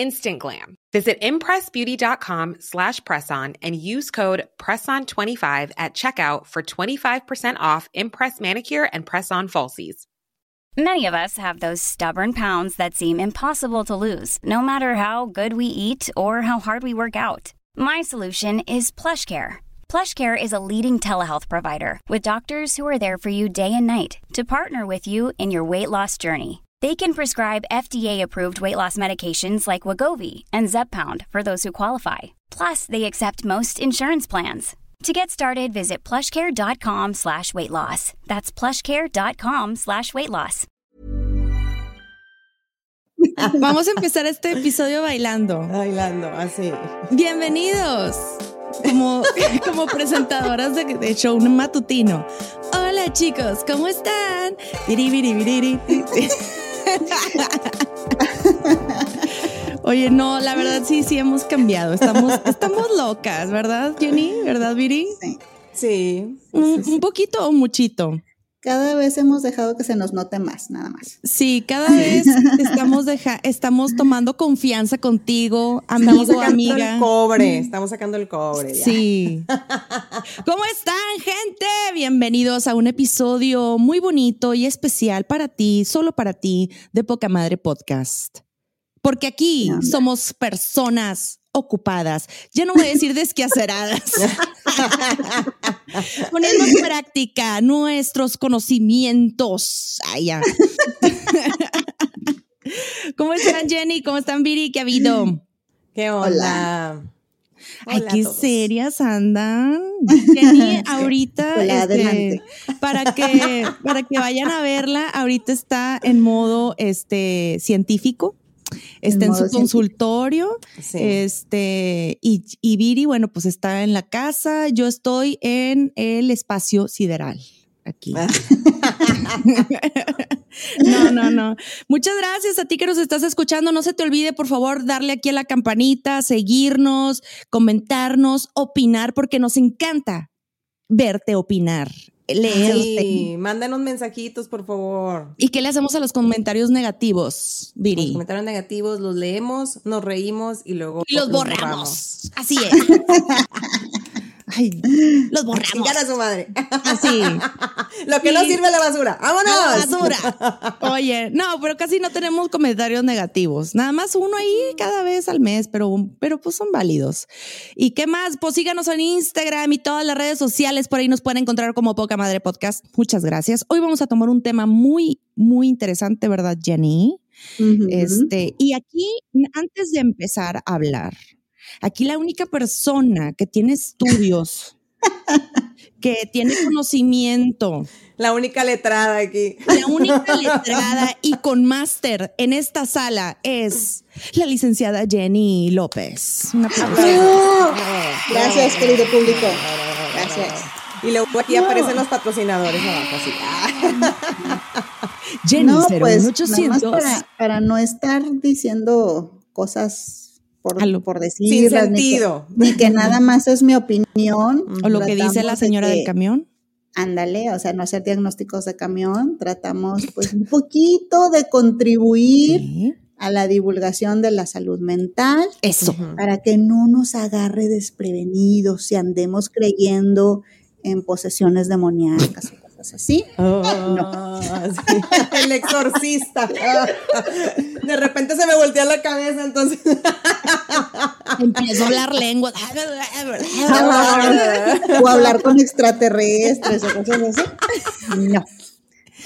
Instant glam. Visit impressbeauty.com slash presson and use code PRESSON25 at checkout for 25% off Impress Manicure and Press-On Falsies. Many of us have those stubborn pounds that seem impossible to lose, no matter how good we eat or how hard we work out. My solution is PlushCare. PlushCare is a leading telehealth provider with doctors who are there for you day and night to partner with you in your weight loss journey. They can prescribe FDA-approved weight loss medications like Wagovi and Zepbound for those who qualify. Plus, they accept most insurance plans. To get started, visit plushcare.com slash weight loss. That's plushcare.com slash weight loss. Vamos a empezar este episodio bailando. Bailando, así. Bienvenidos. Como, como presentadoras de, de show matutino. Hola chicos, ¿cómo están? Oye, no, la verdad sí, sí hemos cambiado. Estamos, estamos locas, ¿verdad, Jenny? ¿Verdad, Viri? Sí. Sí. Un, un poquito o muchito. Cada vez hemos dejado que se nos note más, nada más. Sí, cada vez estamos deja estamos tomando confianza contigo, Estamos amigo, sacando amiga. el cobre, estamos sacando el cobre. ya. Sí. ¿Cómo están, gente? Bienvenidos a un episodio muy bonito y especial para ti, solo para ti, de Poca Madre Podcast. Porque aquí somos personas ocupadas. Ya no voy a decir desquaceradas. Poniendo en práctica nuestros conocimientos. Ay, ya. ¿Cómo están, Jenny? ¿Cómo están, Viri? ¿Qué ha habido? ¿Qué onda? Ay, Hola a qué serias andan. Jenny, ahorita, Hola, este, adelante. para que, para que vayan a verla, ahorita está en modo este científico. Está en, su científico. consultorio. Sí. Este, y, y Viri, bueno, pues está en la casa. Yo estoy en el espacio sideral. Aquí. Ah. No, no, no. Muchas gracias a ti que nos estás escuchando. No se te olvide, por favor, darle aquí a la campanita, seguirnos, comentarnos, opinar, porque nos encanta verte opinar, leerte. Sí, mándanos mensajitos, por favor. ¿Y qué le hacemos a los comentarios negativos, Los Viri? comentarios negativos los leemos, nos reímos y luego Y los borramos. Así es. Ay, los borramos. Chingar a su madre. Así. Lo que no Sí. sirve a la basura. A la ¡Vámonos! basura. Oye, no, pero casi no tenemos comentarios negativos. Nada más uno ahí cada vez al mes, pero, pero pues son válidos. ¿Y qué más? Pues síganos en Instagram y todas las redes sociales. Por ahí nos pueden encontrar como Poca Madre Podcast. Muchas gracias. Hoy vamos a tomar un tema muy, muy interesante, ¿verdad, Jenny? Ujú. Este, y aquí, antes de empezar a hablar, aquí la única persona que tiene estudios, que tiene conocimiento, La única letrada aquí. la única letrada y con máster en esta sala es la licenciada Jenny López. Un aplauso. Gracias, querido público. Gracias. Y luego aquí aparecen los patrocinadores abajo, así. Jenny no, pues, nada 01800. más para, para no estar diciendo cosas por, lo- por Sin ni que- sentido. Ni que, nada más es mi opinión. O lo que dice la de señora que- del camión. Ándale, o sea, no hacer diagnósticos de camión, tratamos pues un poquito de contribuir Sí. a la divulgación de la salud mental, Eso. Para que no nos agarre desprevenidos y andemos creyendo en posesiones demoníacas cosas así. Ah, sí. El exorcista. De repente se me voltea la cabeza, entonces. Empiezo a hablar lengua. o hablar con extraterrestres o cosas así. No.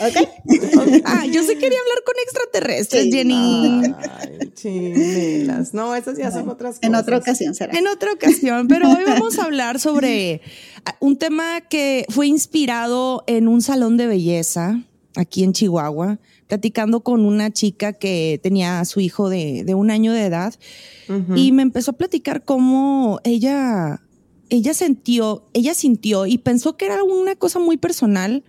¿Ok? Ah, yo sí quería hablar con extraterrestres, Sí, Jenny. Ay, chinelas. No, esas ya son otras cosas. En otra ocasión será. En otra ocasión, pero hoy vamos a hablar sobre un tema que fue inspirado en un salón de belleza aquí en Chihuahua, platicando con una chica que tenía a su hijo de, de un año de edad y me empezó a platicar cómo ella, ella sintió, ella sintió y pensó que era una cosa muy personal.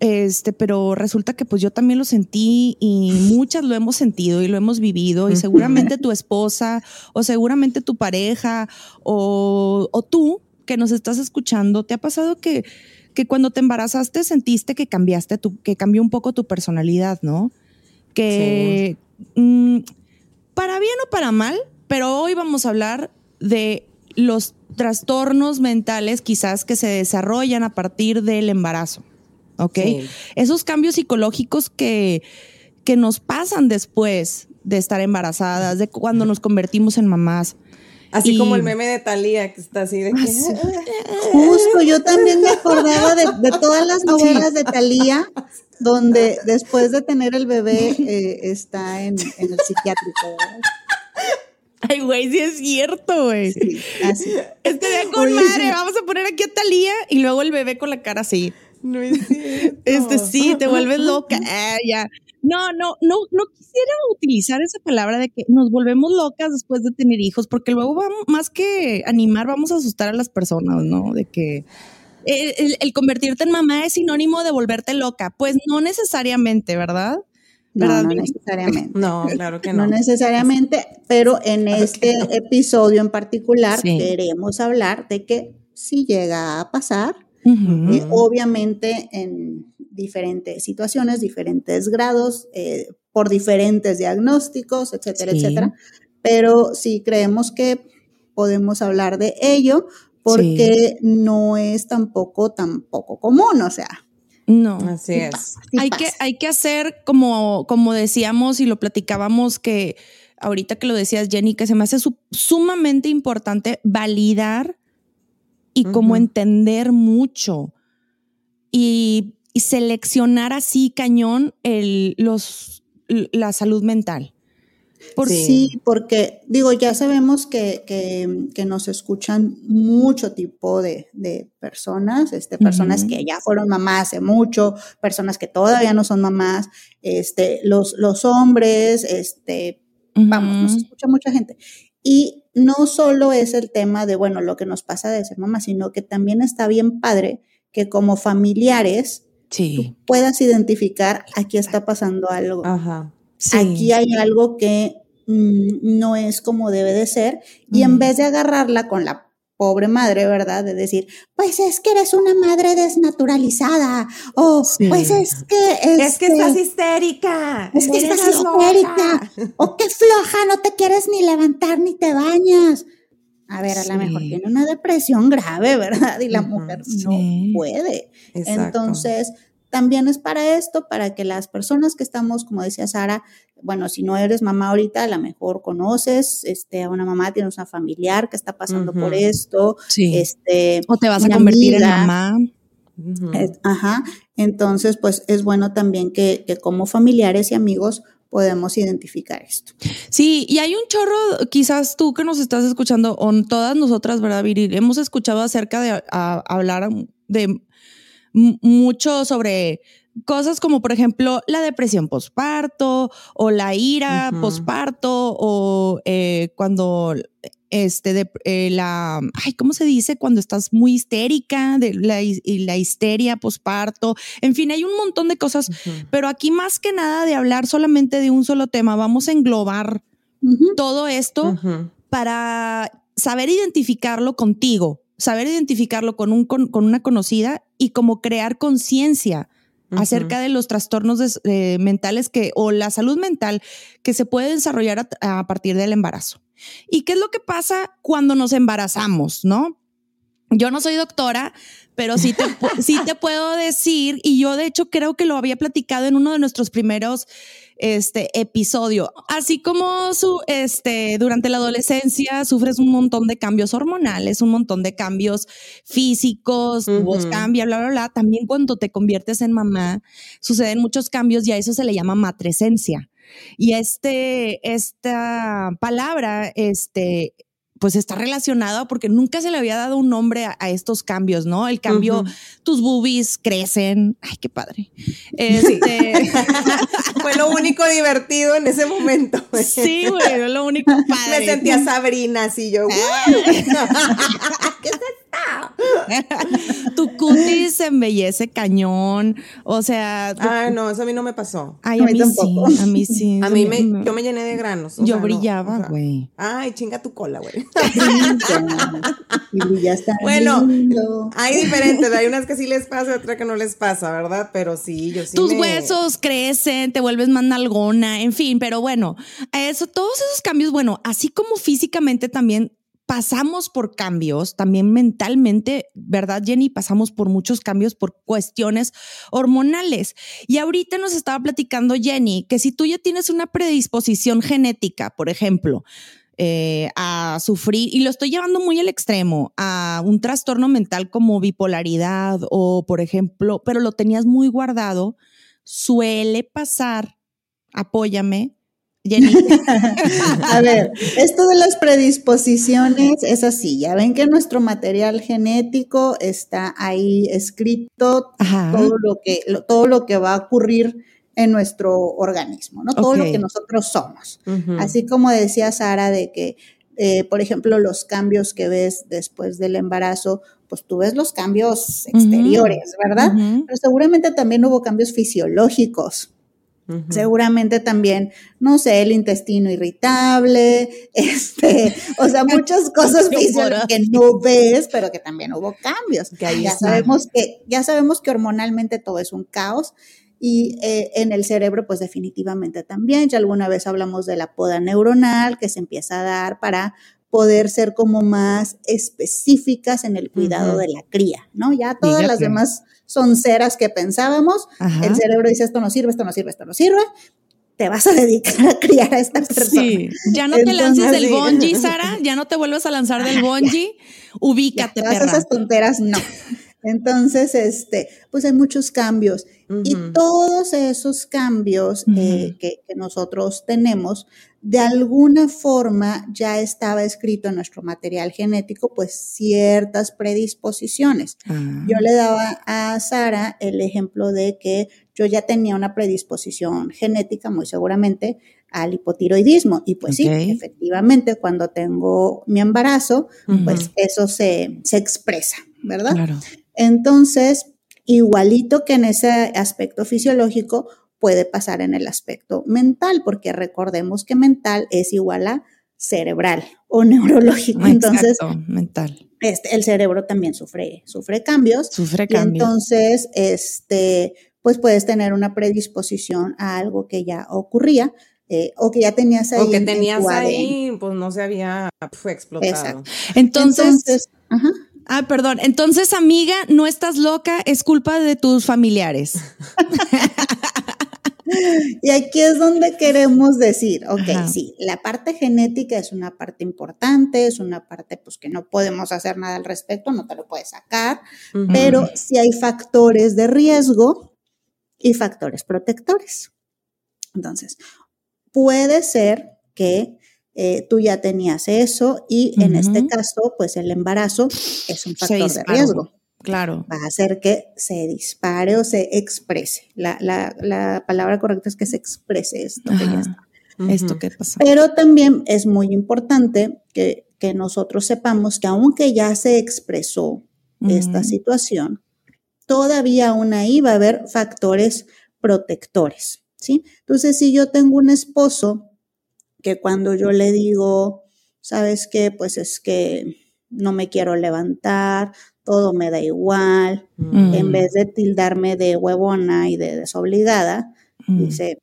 Este, pero resulta que pues yo también lo sentí y muchas lo hemos sentido y lo hemos vivido y seguramente tu esposa o seguramente tu pareja o, o tú que nos estás escuchando, ¿te ha pasado que, que cuando te embarazaste sentiste que cambiaste tu, que cambió un poco tu personalidad, ¿no? Que mm, para bien o para mal, pero hoy vamos a hablar de los trastornos mentales quizás que se desarrollan a partir del embarazo. ¿Ok? Sí. Esos cambios psicológicos que, que nos pasan después de estar embarazadas, de cuando nos convertimos en mamás. Así Y- como el meme de Talía, que está así de que. Justo, yo también me acordaba de, de todas las novelas de Thalía, donde después de tener el bebé eh, está en, en el psiquiátrico. ¿verdad? Ay, güey, sí es cierto, güey. Sí, así. Estaría con Oye, madre. sí. Vamos a poner aquí a Talía y luego el bebé con la cara así. No es cierto. Este sí, te vuelves loca. Ah, ya. No, no, no, no quisiera utilizar esa palabra de que nos volvemos locas después de tener hijos, porque luego vamos, más que animar, vamos a asustar a las personas, ¿no? De que el, el- el convertirte en mamá es sinónimo de volverte loca. Pues no necesariamente, ¿verdad? No, ¿Verdad, no Viri? necesariamente. No, claro que No no. necesariamente, pero en este episodio en particular Sí. queremos hablar de que si llega a pasar, eh, obviamente en diferentes situaciones, diferentes grados, eh, por diferentes diagnósticos, etcétera, Sí. etcétera. Pero sí creemos que podemos hablar de ello porque no es tampoco tampoco común, o sea, No. Así es. hay, que, hay que hacer como, como decíamos y lo platicábamos que ahorita que lo decías Jenny, que se me hace su- sumamente importante validar y como Ujú. entender mucho y, y seleccionar así cañón el, los, la salud mental. Por Sí. Sí, porque digo, ya sabemos que, que- que nos escuchan mucho tipo de, de personas, este, personas que ya fueron mamás hace mucho, personas que todavía no son mamás, este, los, los hombres, este, vamos, nos escucha mucha gente. Y no solo es el tema de, bueno, lo que nos pasa de ser mamá, sino que también está bien padre que como familiares Sí. puedas identificar aquí está pasando algo Ajá. sí. aquí hay algo que mm, no es como debe de ser, y en vez de agarrarla con la pobre madre, ¿verdad? De decir, pues es que eres una madre desnaturalizada, o Sí. pues es que... Es que este, estás histérica. es que estás loca. histérica, o qué floja, no te quieres ni levantar ni te bañas. A ver, a lo mejor Sí. tiene una depresión grave, ¿verdad? Y la mujer sí. no puede. Exacto. Entonces, también es para esto, para que las personas que estamos, como decía Sara, bueno, si no eres mamá ahorita, a lo mejor conoces este, a una mamá, tienes una familiar que está pasando por esto, Sí. este, o te vas a convertir en mamá. Eh, ajá, entonces, pues es bueno también que, que como familiares y amigos podemos identificar esto. Sí, y hay un chorro, quizás tú que nos estás escuchando, o todas nosotras, ¿verdad, Viril? Hemos escuchado acerca de a- hablar de mucho sobre cosas como, por ejemplo, la depresión posparto o la ira Ujú. posparto o eh, cuando este de, eh, la ay cómo se dice cuando estás muy histérica de la, y la histeria posparto en fin hay un montón de cosas pero aquí más que nada de hablar solamente de un solo tema, vamos a englobar todo esto para saber identificarlo contigo, saber identificarlo con, un, con, con una conocida y como crear conciencia acerca de los trastornos eh, mentales que, o la salud mental que se puede desarrollar a, partir del embarazo. ¿Y qué es lo que pasa cuando nos embarazamos, no? Yo no soy doctora, pero sí te, sí te puedo decir, y yo de hecho creo que lo había platicado en uno de nuestros primeros este episodio. Así como su, este, durante la adolescencia sufres un montón de cambios hormonales, un montón de cambios físicos, tu voz cambia, bla, bla, bla. También cuando te conviertes en mamá, suceden muchos cambios y a eso se le llama matresencia. Y este, esta palabra, este, pues está relacionado porque nunca se le había dado un nombre a, estos cambios, ¿no? El cambio, tus boobies crecen. Ay, qué padre. Este... Fue lo único divertido en ese momento. Sí, güey, lo único padre. Me sentía Sabrina así yo. ¿Qué es tu cutis se embellece cañón. O sea. Ah, no, eso a mí no me pasó. Ay, a, mí, sí. A mí sí. A mí me, yo me llené de granos. Yo brillaba, güey. ay, chinga tu cola, güey. y ya está. Bueno, hay diferentes. Hay unas que sí les pasa, otras que no les pasa, ¿verdad? Pero sí, yo sí. Tus huesos crecen, te vuelves más nalgona, en fin. Pero bueno, eso, todos esos cambios, bueno, así como físicamente también pasamos por cambios, también mentalmente, ¿verdad, Jenny? Pasamos por muchos cambios por cuestiones hormonales. Y ahorita nos estaba platicando Jenny que si tú ya tienes una predisposición genética, por ejemplo, eh, a sufrir, y lo estoy llevando muy al extremo, a un trastorno mental como bipolaridad o, por ejemplo, pero lo tenías muy guardado, suele pasar, apóyame, Jenny. a ver, esto de las predisposiciones es así. Ya ven que nuestro material genético está ahí escrito todo lo que todo lo que va a ocurrir en nuestro organismo, ¿no? Todo lo que nosotros somos. Así como decía Sara de que, eh, por ejemplo, los cambios que ves después del embarazo, pues tú ves los cambios exteriores, ¿verdad? Pero seguramente también hubo cambios fisiológicos. Seguramente también, no sé, el intestino irritable, este, o sea, muchas cosas que no ves, pero que también hubo cambios. ya sabemos que, ya sabemos que hormonalmente todo es un caos y eh, en el cerebro, pues definitivamente también. Ya alguna vez hablamos de la poda neuronal que se empieza a dar para poder ser como más específicas en el cuidado de la cría, ¿no? Ya todas las demás son ceras que pensábamos, el cerebro dice esto no sirve, esto no sirve, esto no sirve, te vas a dedicar a criar a esta persona. Sí, ya no te lances del bungee, Sara, ya no te vuelvas a lanzar del bungee, ubícate, ya, esas tonteras, no. Entonces, este, pues hay muchos cambios. Y todos esos cambios eh, que, nosotros tenemos, de alguna forma ya estaba escrito en nuestro material genético, pues ciertas predisposiciones. Ah. Yo le daba a Sara el ejemplo de que yo ya tenía una predisposición genética, muy seguramente, al hipotiroidismo. Y pues sí, efectivamente, cuando tengo mi embarazo, pues eso se, se expresa, ¿verdad? Claro. Entonces, igualito que en ese aspecto fisiológico, puede pasar en el aspecto mental, porque recordemos que mental es igual a cerebral o neurológico. Entonces, mental. Este, el cerebro también sufre, sufre cambios. Sufre cambios. entonces, este, pues puedes tener una predisposición a algo que ya ocurría. Eh, o que ya tenías ahí. O que tenías ahí, pues no se había fue explotado. Exacto. Entonces, Entonces ajá. Ah, perdón. Entonces, amiga, no estás loca, es culpa de tus familiares. y aquí es donde queremos decir, ok, sí, la parte genética es una parte importante, es una parte pues que no podemos hacer nada al respecto, no te lo puedes sacar, pero sí hay factores de riesgo y factores protectores. Entonces, puede ser que eh, tú ya tenías eso y en este caso, pues el embarazo es un factor de riesgo. Claro. Va a hacer que se dispare o se exprese. La, la, palabra correcta es que se exprese esto que ya está. Esto que pasa. Pero también es muy importante que, que nosotros sepamos que aunque ya se expresó esta situación, todavía aún ahí va a haber factores protectores, ¿sí? Entonces, si yo tengo un esposo que cuando yo le digo, ¿sabes qué? Pues es que no me quiero levantar, todo me da igual, Mm. en vez de tildarme de huevona y de desobligada, Mm. dice,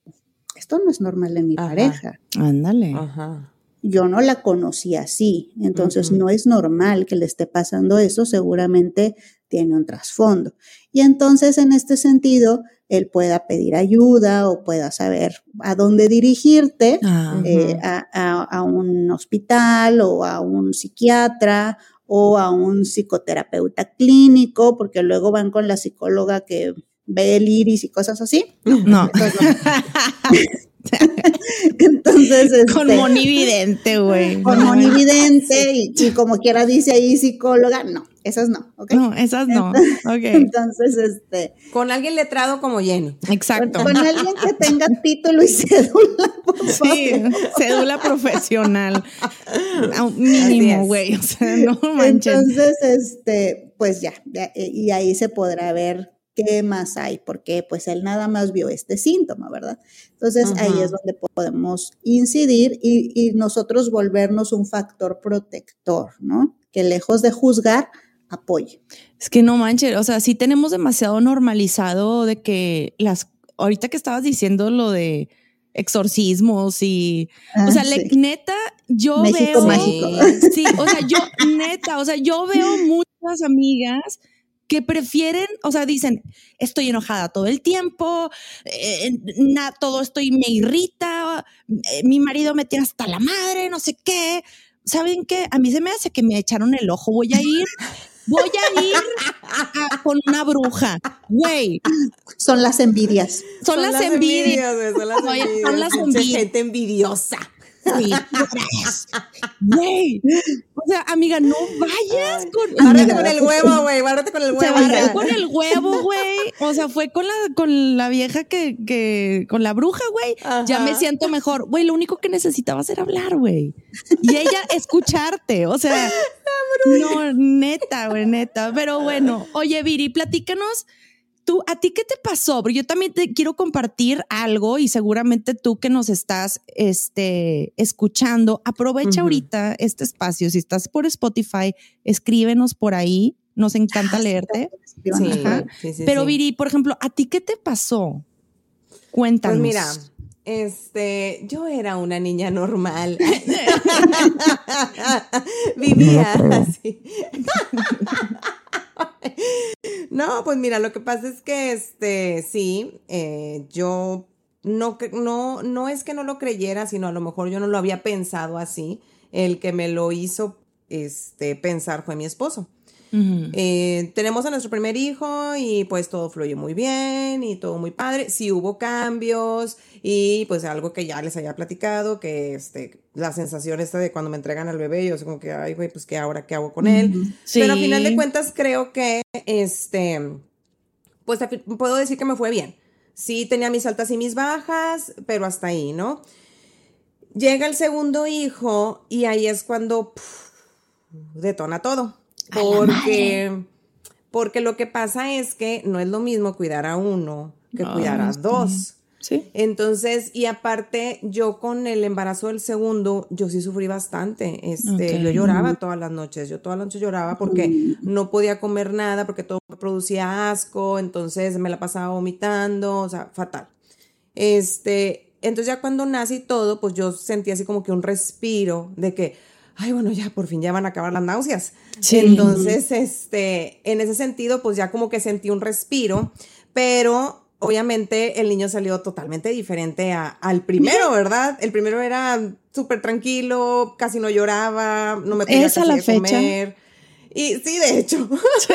esto no es normal en mi Ajá. pareja. Ándale. Ajá. Yo no la conocí así, entonces no es normal que le esté pasando eso, seguramente tiene un trasfondo. Y entonces en este sentido, él pueda pedir ayuda o pueda saber a dónde dirigirte, Ah, eh, a- a un hospital o a un psiquiatra o a un psicoterapeuta clínico, porque luego van con la psicóloga que ve el iris y cosas así. no. Entonces, Con este, monividente, güey. con monividente y, y como quiera dice ahí psicóloga, no, esas no, ¿ok? No, esas no. Ok. Entonces, este, Con alguien letrado como Jenny. Exacto. con alguien que tenga título y cédula, por Sí, favor. cédula profesional. Mínimo, güey. O sea, no manches. Entonces, este, pues ya, ya, eh, y ahí se podrá ver qué más hay, porque pues él nada más vio este síntoma, ¿verdad? Entonces ahí es donde podemos incidir y, y nosotros volvernos un factor protector, ¿no? Que lejos de juzgar, apoye. Es que no manches, o sea, sí tenemos demasiado normalizado de que las, ahorita que estabas diciendo lo de exorcismos y, o sea, Ah, le- neta, yo México veo, mágico. sí, o sea, yo, neta, o sea, yo veo muchas amigas que prefieren, o sea, dicen, estoy enojada todo el tiempo, eh, na- todo estoy me irrita, eh, mi marido me tiene hasta la madre, no sé qué. ¿Saben qué? A mí se me hace que me echaron el ojo. Voy a ir, voy a ir a- con una bruja. Güey, Son las envidias. son, las, envidias. son las Oye, son envidias. las Pinche envidias. gente envidiosa. Sí, Güey, o sea, amiga, no vayas con. Bárrate con el huevo, güey. Bárrate con el huevo. barrió ya. con el huevo, güey. O sea, fue con la, con la vieja que, que, con la bruja, güey. Ya me siento mejor. Güey, lo único que necesitabas era hablar, güey. Y ella escucharte. O sea, no, neta, güey, neta. Pero bueno, oye, Viri, platícanos. Tú, ¿a ti qué te pasó? Porque yo también te quiero compartir algo y seguramente tú que nos estás este, escuchando, aprovecha ahorita este espacio. Si estás por Spotify, escríbenos por ahí. Nos encanta Ah, sí, leerte. Sí, Ajá. sí, sí, Pero. Viri, por ejemplo, ¿a ti qué te pasó? Cuéntanos. Pues mira, este, yo era una niña normal. Vivía así. No, pues mira, lo que pasa es que, este, sí, eh, yo no, no, no es que no lo creyera, sino a lo mejor yo no lo había pensado así. El que me lo hizo, este, pensar fue mi esposo. Eh, tenemos a nuestro primer hijo y pues todo fluyó muy bien y todo muy padre. Sí hubo cambios y pues algo que ya les había platicado, que este, la sensación esta de cuando me entregan al bebé, yo soy como que, ay, güey, pues que ahora qué hago con él. Sí. Pero al final de cuentas creo que, este, pues puedo decir que me fue bien. Sí tenía mis altas y mis bajas, pero hasta ahí, ¿no? Llega el segundo hijo y ahí es cuando puf, detona todo. Porque, porque lo que pasa es que no es lo mismo cuidar a uno que Ay, cuidar a sí. dos. Sí. Entonces, y aparte, yo con el embarazo del segundo, yo sí sufrí bastante. Este, yo lloraba todas las noches. Yo todas las noches lloraba porque no podía comer nada, porque todo me producía asco. Entonces me la pasaba vomitando, o sea, fatal. Este, entonces ya cuando nace y todo, pues yo sentí así como que un respiro de que, ay, bueno, ya por fin ya van a acabar las náuseas. Sí. Entonces, este, en ese sentido, pues ya como que sentí un respiro, pero obviamente el niño salió totalmente diferente a- al primero, ¿verdad? El primero era súper tranquilo, casi no lloraba, no me pedía ¿Es a la fecha? comer. Y sí, de hecho.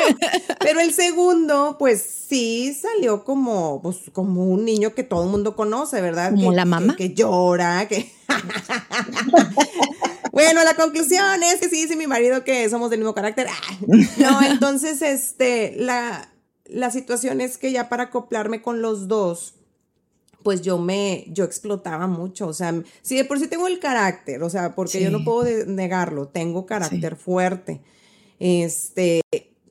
Pero el segundo, pues sí salió como, pues, como un niño que todo el mundo conoce, ¿verdad? ¿Como Que- la mamá? Que, que llora, que. bueno, la conclusión es que sí, dice mi marido que somos del mismo carácter. No, entonces, este, la, la situación es que ya para acoplarme con los dos, pues yo me, yo explotaba mucho, o sea, sí, de por sí tengo el carácter, o sea, porque yo no puedo negarlo, tengo carácter fuerte. Este,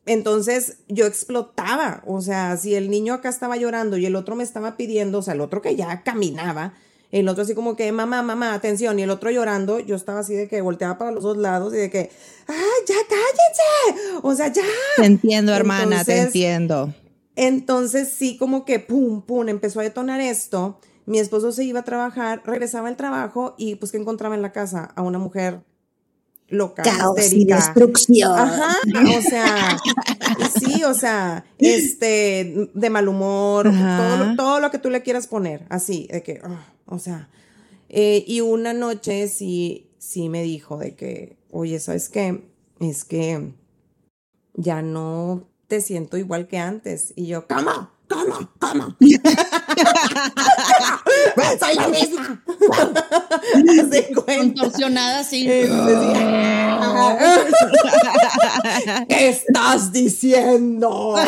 entonces yo explotaba, o sea, si el niño acá estaba llorando y el otro me estaba pidiendo, o sea, el otro que ya caminaba, el otro así como que, mamá, mamá, atención, y el otro llorando, yo estaba así de que volteaba para los dos lados y de que, ¡ay, ya cállense! O sea, ya. Te entiendo, hermana, te entiendo. Entonces sí, como que, pum, pum, empezó a detonar esto. Mi esposo se iba a trabajar, regresaba al trabajo y pues que encontraba en la casa a una mujer loca, Caos y destrucción. Ajá, o sea, sí, o sea, este, de mal humor, todo, lo- todo lo que tú le quieras poner, así, de que, ah, o sea, eh, y una noche sí, sí me dijo de que, oye, ¿sabes qué? Es que ya no te siento igual que antes. Y yo, ¿cómo? ¿Cómo? ¿Cómo? Soy la misma. Contorsionada así. ¿Qué estás diciendo?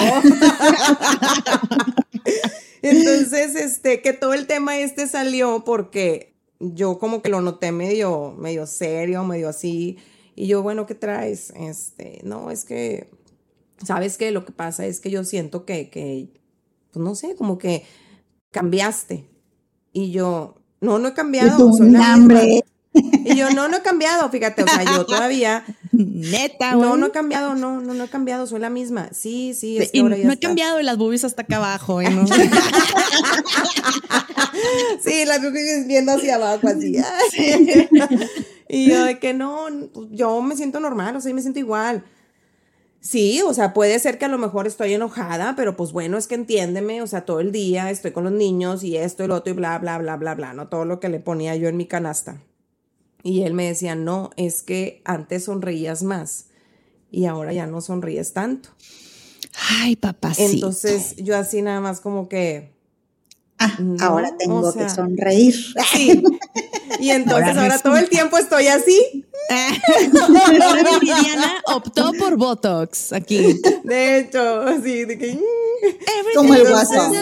Entonces, este, que todo el tema este salió porque yo como que lo noté medio, medio serio, medio así. Y yo, bueno, ¿qué traes? Este, no, es que, ¿sabes qué? Lo que pasa es que yo siento que, que, pues no sé, como que cambiaste. Y yo, no, no he cambiado. tú, soy la misma". hambre. Y yo, no, no he cambiado, fíjate, o sea, yo todavía, Neta, güey. no, no he cambiado, no, no, no he cambiado, soy la misma. Sí, sí, es que Y ahora ya no he está. cambiado y las boobies hasta acá abajo. ¿eh? ¿no? Sí, las boobies viendo hacia abajo así. y yo de que no, yo me siento normal, o sea, yo me siento igual. Sí, o sea, puede ser que a lo mejor estoy enojada, pero pues bueno, es que entiéndeme, o sea, todo el día estoy con los niños y esto y lo otro y bla, bla, bla, bla, bla, no todo lo que le ponía yo en mi canasta. Y él me decía, no, es que antes sonreías más y ahora ya no sonríes tanto. Ay, papacito. Entonces yo así nada más como que... Ah, No, ahora tengo o sea, que sonreír. Sí. Y entonces Ahora ahora, todo el tiempo estoy así. Viridiana optó por Botox aquí. De hecho, así de que... mm. Como el WhatsApp.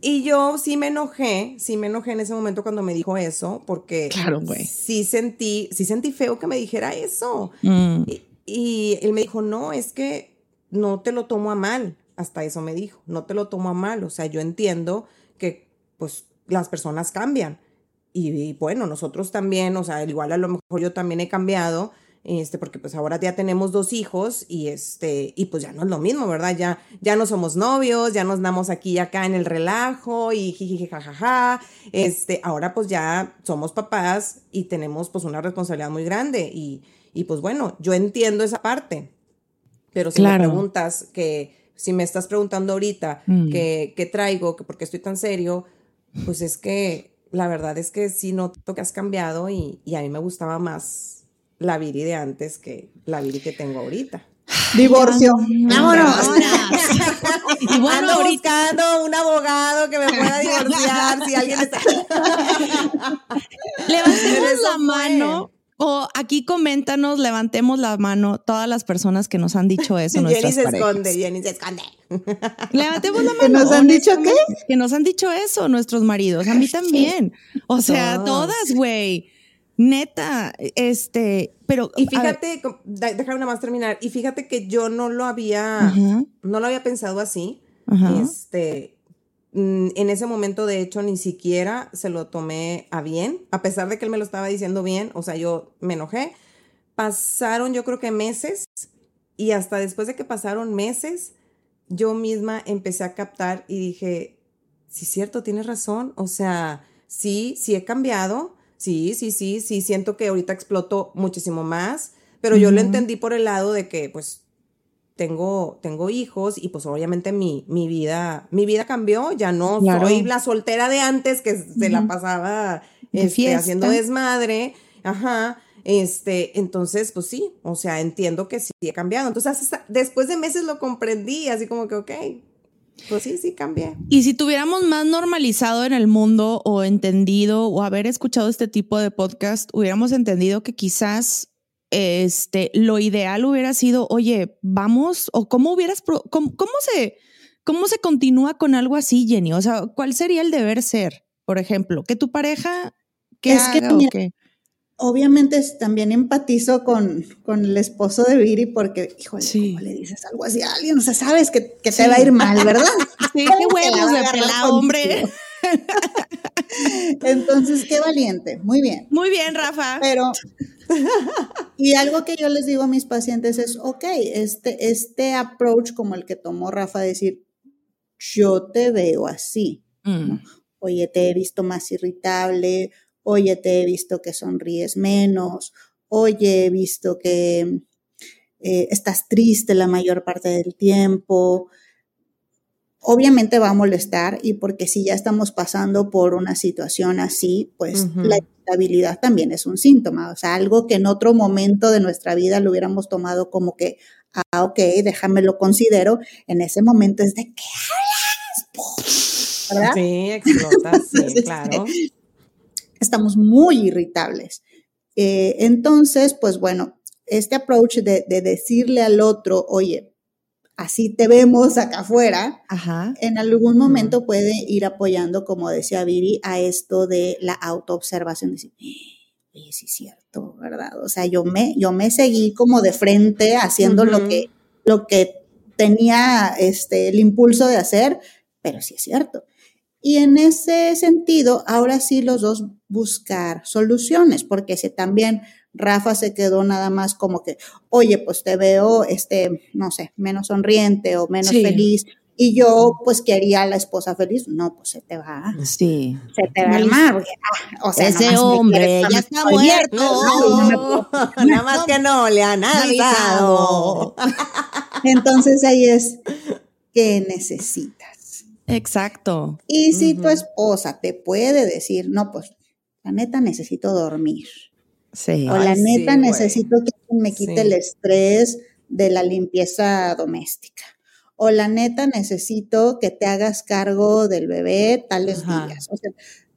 Y yo sí me enojé, sí me enojé en ese momento cuando me dijo eso, porque Claro, güey. sí sentí, sí sentí feo que me dijera eso. Mm. Y, y él me dijo, no, es que no te lo tomo a mal. Hasta eso me dijo, no te lo tomo a mal. O sea, yo entiendo que pues las personas cambian. Y, y, bueno, nosotros también, o sea, igual a lo mejor yo también he cambiado, este, porque pues ahora ya tenemos dos hijos y este, y pues ya no es lo mismo, ¿verdad? Ya, ya no somos novios, ya nos damos aquí y acá en el relajo y jiji, jajaja. Este, ahora pues ya somos papás y tenemos pues una responsabilidad muy grande y, y pues bueno, yo entiendo esa parte. Pero si Claro. me preguntas que, si me estás preguntando ahorita Mm. que, que traigo, que por qué estoy tan serio, pues es que la verdad es que sí noto que has cambiado y, y a mí me gustaba más la Viri de antes que la Viri que tengo ahorita. Divorcio. Vámonos. Y bueno, Ando ahorita buscando un abogado que me pueda divorciar si alguien está... levantemos la mano. O aquí coméntanos, levantemos la mano todas las personas que nos han dicho eso. Jenny se parejas. esconde, Jenny se esconde. Levantemos la mano. ¿Que nos han dicho qué? Que nos han dicho eso nuestros maridos. A mí también. O sea, todas, güey. Neta, este, pero. Y fíjate, déjame nada más terminar, y fíjate que yo no lo había, no lo había pensado así. Este, mm, en ese momento, de hecho, ni siquiera se lo tomé a bien, a pesar de que él me lo estaba diciendo bien, o sea, yo me enojé. Pasaron yo creo que meses y hasta después de que pasaron meses, yo misma empecé a captar y dije, sí, cierto, tienes razón, o sea, sí, sí he cambiado, sí, sí, sí, sí, siento que ahorita exploto muchísimo más, pero yo lo entendí por el lado de que, pues, tengo, tengo hijos y pues obviamente mi, mi vida, mi vida cambió, ya no Claro. soy la soltera de antes que se la pasaba De este, haciendo desmadre, ajá, este, entonces pues sí, o sea, entiendo que sí he cambiado, entonces hasta después de meses lo comprendí, así como que, ok, pues sí, sí cambié. Y si tuviéramos más normalizado en el mundo o entendido o haber escuchado este tipo de podcast, hubiéramos entendido que quizás este lo ideal hubiera sido, oye, vamos o cómo hubieras cómo, cómo se cómo se continúa con algo así, Jenny? O sea, ¿cuál sería el deber ser? Por ejemplo, que tu pareja que Es que haga o mira, qué? Obviamente también empatizo con, con el esposo de Viri porque, híjole, Sí. ¿cómo le dices algo así a alguien? O sea, sabes que, que te va a ir mal, ¿verdad? Sí, ¿Cómo qué huevos de pelado, hombre. Entonces, qué valiente, muy bien. Muy bien, Rafa. Pero, y algo que yo les digo a mis pacientes es, ok, este, este approach como el que tomó Rafa, decir, yo te veo así. Mm. Oye, te he visto más irritable, oye, te he visto que sonríes menos, oye, he visto que eh, estás triste la mayor parte del tiempo. Obviamente va a molestar y porque si ya estamos pasando por una situación así, pues la irritabilidad también es un síntoma, o sea, algo que en otro momento de nuestra vida lo hubiéramos tomado como que, ah, ok, déjame lo considero, en ese momento es de, ¿qué hablas? ¿Verdad? Sí, explota, sí, claro. Estamos muy irritables. Eh, entonces, pues bueno, este approach de, de decirle al otro, oye, así te vemos acá afuera, Ajá. en algún momento puede ir apoyando, como decía Viri, a esto de la autoobservación, decir, oye, sí es cierto, ¿verdad? O sea, yo me, yo me seguí como de frente haciendo lo que, lo que tenía este, el impulso de hacer, pero sí es cierto. Y en ese sentido, ahora sí los dos buscar soluciones, porque si también Rafa se quedó nada más como que, oye, pues te veo, este, no sé, menos sonriente o menos Sí. feliz, y yo pues quería a la esposa feliz, no, pues se te va, Sí. se te va armar, porque, ah, o sea, Ese hombre quieres ya está bien, muerto. ¿no? No Nada más que no le han avisado. Entonces ahí es, ¿qué necesitas? Exacto. Y si tu Ujú. esposa te puede decir, no, pues la neta necesito dormir. Sí. O la Ay, neta necesito que alguien me quite Sí. el estrés de la limpieza doméstica. O la neta necesito que te hagas cargo del bebé tales Ajá. días. O sea,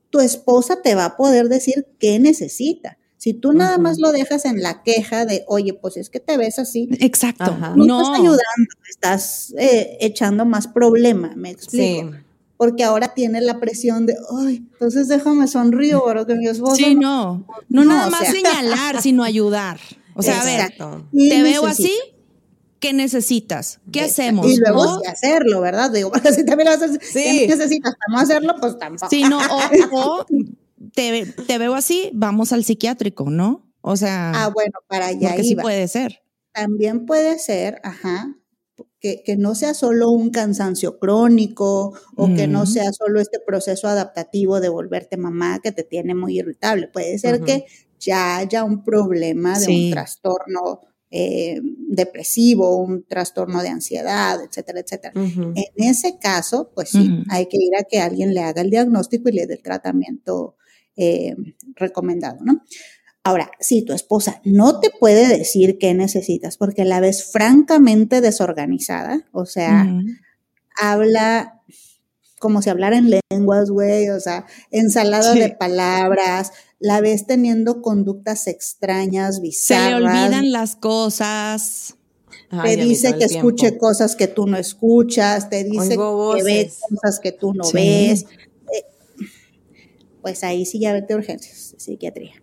tu esposa te va a poder decir qué necesita. Si tú nada más lo dejas en la queja de, oye, pues es que te ves así, Exacto. Ajá. no, No. estás ayudando, estás eh, echando más problema, me Sí. Porque ahora tiene la presión de, ay, entonces déjame sonrío para que mi esposa Sí, no-". no. No, No, nada más sea. señalar, sino ayudar. O sea, a ver, Exacto. ¿Qué te veo así? ¿qué necesitas? ¿Qué Exacto. hacemos? Y luego O- sí hacerlo, ¿verdad? Digo, si también lo haces, Sí. ¿qué necesitas para no hacerlo? Pues tampoco. Sí, no, o, o te, te veo así, vamos al psiquiátrico, ¿no? O sea, Ah, bueno, para allá porque sí iba. puede ser. También puede ser, ajá, que, que no sea solo un cansancio crónico o que no sea solo este proceso adaptativo de volverte mamá que te tiene muy irritable. Puede ser que ya haya un problema de Sí. un trastorno eh, depresivo, un trastorno de ansiedad, etcétera, etcétera. En ese caso, pues sí, hay que ir a que alguien le haga el diagnóstico y le dé el tratamiento eh, recomendado, ¿no? Ahora, si tu esposa no te puede decir qué necesitas porque la ves francamente desorganizada, o sea, habla como si hablara en lenguas, güey, o sea, ensalada Sí. de palabras, la ves teniendo conductas extrañas, Se le bizarras, olvidan las cosas. Ay, te dice que tiempo. escuche cosas que tú no escuchas, te dice que ve cosas que tú no Sí. ves. eh, pues ahí sí ya vete a urgencias, psiquiatría.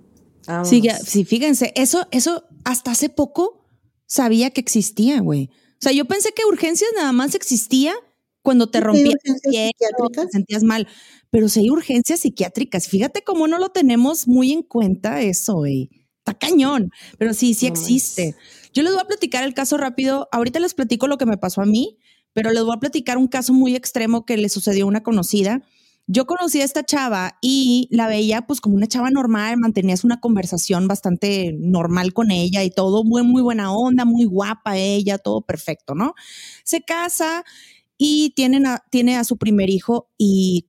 Sí, sí, fíjense, eso, eso hasta hace poco sabía que existía, güey. O sea, yo pensé que urgencias nada más existía cuando te rompías te sentías mal. Pero sí hay urgencias psiquiátricas. Fíjate cómo no lo tenemos muy en cuenta eso, güey. Está cañón, pero sí, sí existe. Yo les voy a platicar el caso rápido. Ahorita les platico lo que me pasó a mí, pero les voy a platicar un caso muy extremo que le sucedió a una conocida. Yo conocí a esta chava y la veía pues como una chava normal, mantenías una conversación bastante normal con ella y todo, muy, muy buena onda, muy guapa ella, todo perfecto, ¿no? Se casa y tienen tiene a su primer hijo y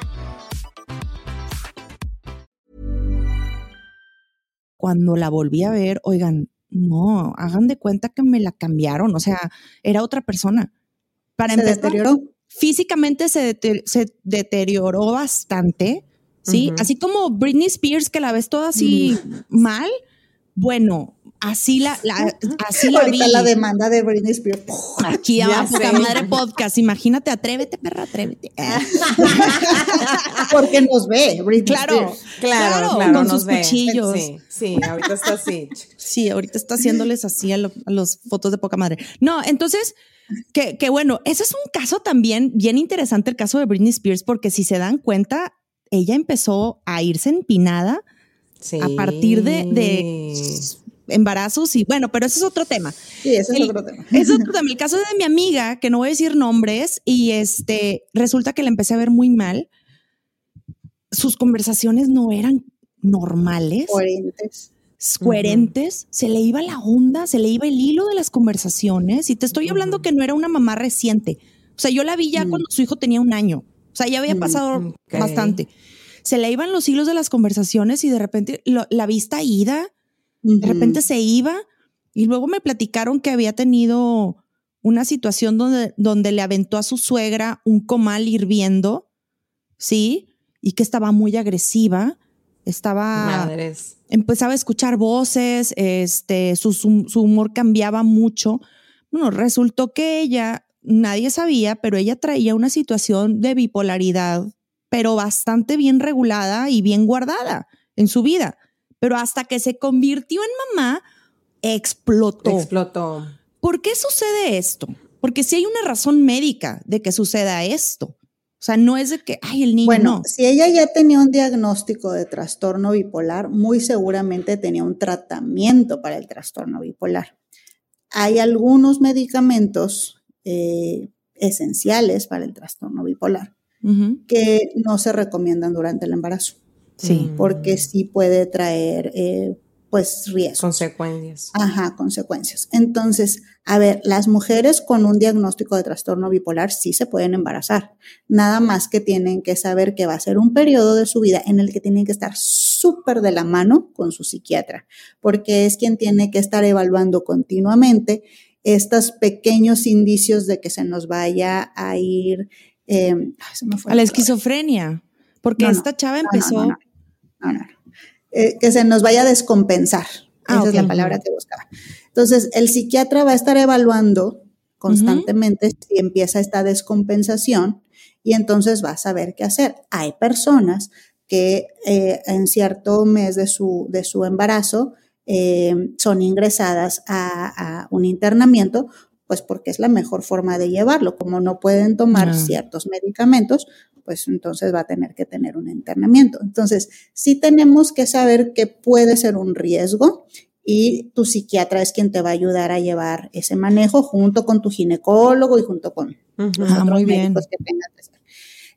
Cuando la volví a ver, oigan, no, hagan de cuenta que me la cambiaron, o sea, era otra persona. Para ¿Se empezar, deterioró? físicamente se, se deterioró bastante, ¿sí? Así como Britney Spears, que la ves toda así mal, bueno, así la, la- así la Ahorita vi. la demanda de Britney Spears. Aquí abajo, madre podcast. Imagínate, atrévete, perra, atrévete. Porque nos ve, Britney Claro, Spears. Claro, Claro, claro, con nos sus ve. cuchillos. Sí, sí, ahorita está así. Sí, ahorita está haciéndoles así a, lo- a los fotos de poca madre. No, entonces, que, que bueno, ese es un caso también bien interesante, el caso de Britney Spears, porque si se dan cuenta, ella empezó a irse empinada Sí. a partir de, de embarazos y bueno, pero ese es otro tema. Sí, ese es otro tema. Es otro tema. El caso de mi amiga, que no voy a decir nombres, y este resulta que la empecé a ver muy mal. Sus conversaciones no eran normales, Coherentes. coherentes. Se le iba la onda, se le iba el hilo de las conversaciones. Y te estoy hablando que no era una mamá reciente. O sea, yo la vi ya Mm. cuando su hijo tenía un año. O sea, ya había Mm, pasado bastante. Se le iban los hilos de las conversaciones y de repente lo- la vista ida de repente se iba y luego me platicaron que había tenido una situación donde, donde le aventó a su suegra un comal hirviendo, ¿sí? Y que estaba muy agresiva, estaba, Madres. empezaba a escuchar voces, este, su, su- su humor cambiaba mucho. Bueno, resultó que ella, nadie sabía, pero ella traía una situación de bipolaridad, pero bastante bien regulada y bien guardada en su vida. Pero hasta que se convirtió en mamá, explotó. Explotó. ¿Por qué sucede esto? Porque si hay una razón médica de que suceda esto. O sea, no es de que, ay, el niño Bueno, no. si ella ya tenía un diagnóstico de trastorno bipolar, muy seguramente tenía un tratamiento para el trastorno bipolar. Hay algunos medicamentos eh, esenciales para el trastorno bipolar que no se recomiendan durante el embarazo, Sí. porque sí puede traer eh, pues riesgos. Consecuencias. Ajá, consecuencias. Entonces, a ver, las mujeres con un diagnóstico de trastorno bipolar sí se pueden embarazar. Nada más que tienen que saber que va a ser un periodo de su vida en el que tienen que estar súper de la mano con su psiquiatra, porque es quien tiene que estar evaluando continuamente estos pequeños indicios de que se nos vaya a ir. eh, ay, se me fue A la esquizofrenia. Porque No, esta chava no, empezó. no, no, no. Eh, que se nos vaya a descompensar. Ah, Esa es la palabra que buscaba. Entonces, el psiquiatra va a estar evaluando constantemente si empieza esta descompensación y entonces va a saber qué hacer. Hay personas que eh, en cierto mes de su, de su embarazo eh, son ingresadas a, a un internamiento, pues porque es la mejor forma de llevarlo. Como no pueden tomar ciertos medicamentos, pues entonces va a tener que tener un internamiento. Entonces, sí tenemos que saber que puede ser un riesgo y tu psiquiatra es quien te va a ayudar a llevar ese manejo junto con tu ginecólogo y junto con los Ah, otros muy bien. médicos que tengas que hacer.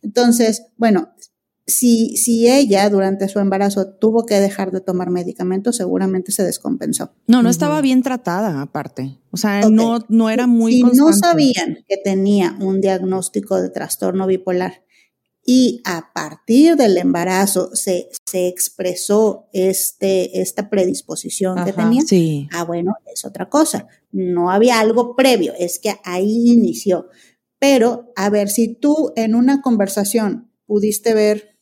Entonces, bueno, si, si ella durante su embarazo tuvo que dejar de tomar medicamentos, seguramente se descompensó. No, no estaba bien tratada, aparte. O sea, no, no era muy si no sabían que tenía un diagnóstico de trastorno bipolar y a partir del embarazo se, se expresó este, esta predisposición que tenía, Sí. ah, bueno, es otra cosa. No había algo previo, es que ahí inició. Pero, a ver, si tú en una conversación pudiste ver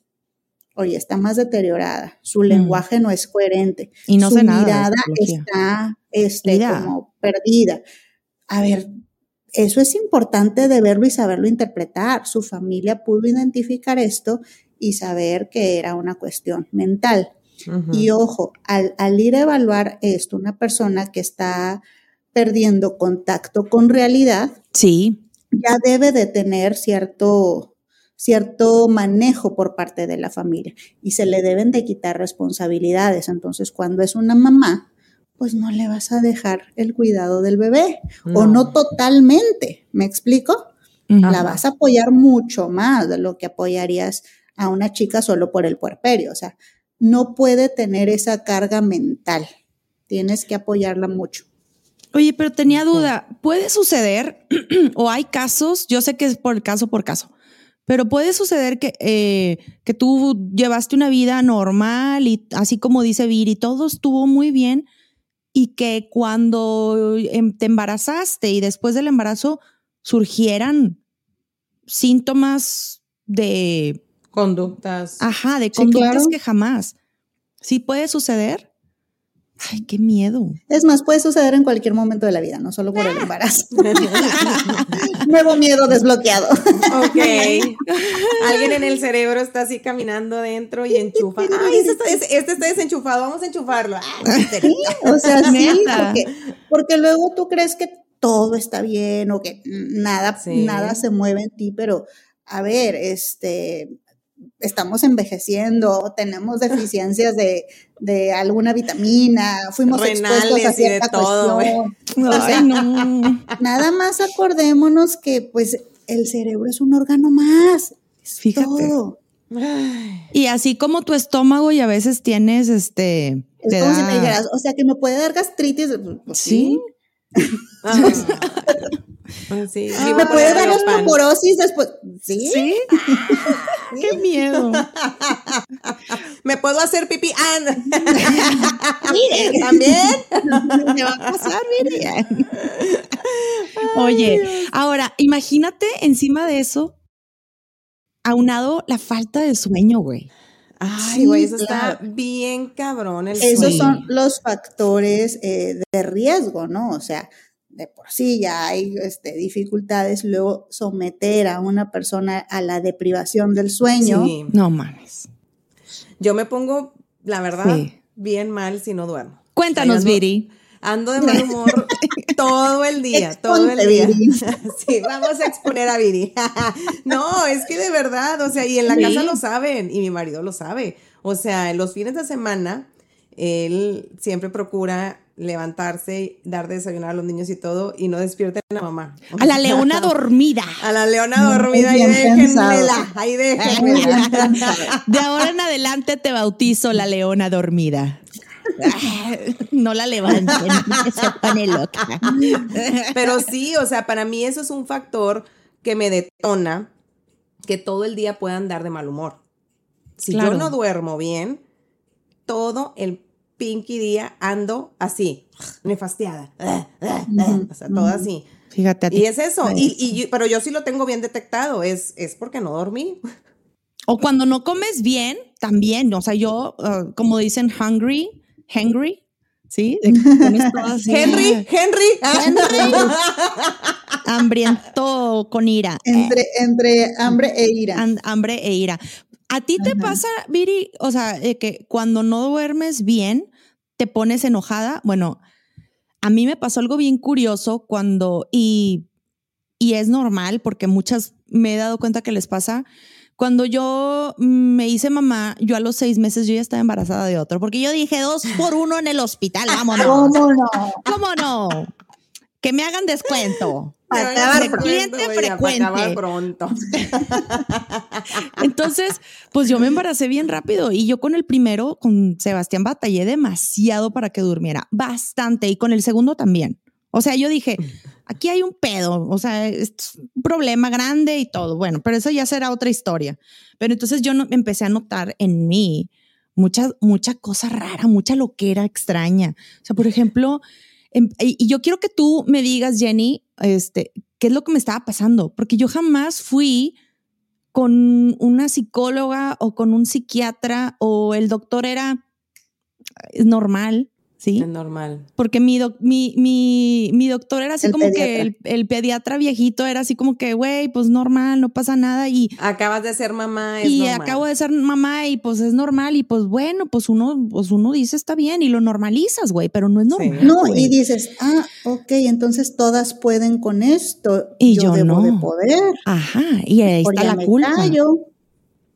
oye, está más deteriorada, su lenguaje no es coherente, Y no su mirada está este, como perdida. A ver, eso es importante de verlo y saberlo interpretar. Su familia pudo identificar esto y saber que era una cuestión mental. Y ojo, al, al ir a evaluar esto, una persona que está perdiendo contacto con realidad, Sí, ya debe de tener cierto, cierto manejo por parte de la familia y se le deben de quitar responsabilidades. Entonces, cuando es una mamá, pues no le vas a dejar el cuidado del bebé o No. totalmente, ¿me explico? La vas a apoyar mucho más de lo que apoyarías a una chica solo por el puerperio. O sea, no puede tener esa carga mental. Tienes que apoyarla mucho. Oye, pero tenía duda, ¿puede suceder o hay casos? Yo sé que es por caso por caso, pero puede suceder que, eh, que tú llevaste una vida normal y así como dice Viri, todo estuvo muy bien y que cuando em, te embarazaste y después del embarazo surgieran síntomas de, Conductas. ajá, de Sí, conductas claro. que jamás. ¿Sí puede suceder? Ay, qué miedo. Es más, puede suceder en cualquier momento de la vida, no solo por el embarazo. Nuevo miedo desbloqueado. Ok. Alguien en el cerebro está así caminando adentro y enchufa. Ay, este está, este está desenchufado, vamos a enchufarlo. Ay, Sí, o sea, sí, porque, porque luego tú crees que todo está bien o que nada, Sí. nada se mueve en ti, pero a ver, este, estamos envejeciendo, tenemos deficiencias de, de alguna vitamina, fuimos expuestos a Renales y de cierta todo, cuestión. O sea, Ay, no. Nada más acordémonos que pues el cerebro es un órgano más. Es Fíjate. todo. Y así como tu estómago y a veces tienes este. Es te como si me dijeras, o sea, que me puede dar gastritis. Pues, Sí. ah. Sí, Y me puede dar osteoporosis después. Sí. Sí. Qué miedo. ¿Me puedo hacer pipí? Ah, no. ¿También? Te va a pasar, mire. Oye, ahora imagínate encima de eso, aunado la falta de sueño, güey. Ay, Sí, güey, eso claro. está bien cabrón. El Esos sueño. son los factores eh, de riesgo, ¿no? O sea, de por sí ya hay este, dificultades, luego someter a una persona a la deprivación del sueño. Sí. No mames. Yo me pongo, la verdad, Sí. bien mal si no duermo. Cuéntanos, Viri. Ando de mal humor todo el día, todo el día. Viri. Sí, vamos a exponer a Viri. No, es que de verdad, o sea, y en la Sí. casa lo saben, y mi marido lo sabe. O sea, en los fines de semana, él siempre procura levantarse, dar de desayunar a los niños y todo, y no despierten a la mamá. A la leona dormida. A la leona dormida, ahí bien déjenmela, ahí déjenmela. De ahora en adelante te bautizo la leona dormida. No la levanten, se pone loca. Pero sí, o sea, para mí eso es un factor que me detona que todo el día pueda andar de mal humor. Si Claro. yo no duermo bien, todo el pinky día ando así, nefastiada. O sea, todo así. Fíjate a ti. Y es eso. Y, y yo- pero yo sí lo tengo bien detectado. Es, es porque no dormí. O cuando no comes bien, también. O sea, yo, uh, como dicen, hungry, hungry, ¿sí? Así, Henry, Henry. Hambriento con ira. Entre, entre hambre e ira. Hambre e ira. ¿A ti te pasa, Viri, o sea, eh, que cuando no duermes bien, te pones enojada? Bueno, a mí me pasó algo bien curioso cuando, y, y es normal porque muchas me he dado cuenta que les pasa. Cuando yo me hice mamá, yo a los seis meses yo ya estaba embarazada de otro, porque yo dije dos por uno en el hospital, vámonos. ¿Cómo no? ¿Cómo no? Que me hagan descuento. Para pronto, cliente para frecuente. acabar pronto. Entonces, pues yo me embaracé bien rápido y yo con el primero, con Sebastián, batallé demasiado para que durmiera, bastante, y con el segundo también. O sea, yo dije, aquí hay un pedo, o sea, es un problema grande y todo. Bueno, pero eso ya será otra historia. Pero entonces yo no, empecé a notar en mí mucha, mucha cosa rara, mucha loquera extraña. O sea, por ejemplo, em- y y yo quiero que tú me digas, Jenny, este, qué es lo que me estaba pasando, porque yo jamás fui con una psicóloga o con un psiquiatra o el doctor era normal, ¿sí? Es normal. Porque mi, doc- mi, mi, mi doctor era así El como que el, el pediatra viejito era así como que, güey, pues normal, no pasa nada y, Acabas de ser mamá, es y normal. acabo de ser mamá y pues es normal y pues bueno, pues uno, pues uno dice está bien y lo normalizas, güey, pero no es Sí. normal. No, y dices, ah, ok, entonces todas pueden con esto. Y yo debo no. de poder. Ajá, y ahí está la culpa. callo.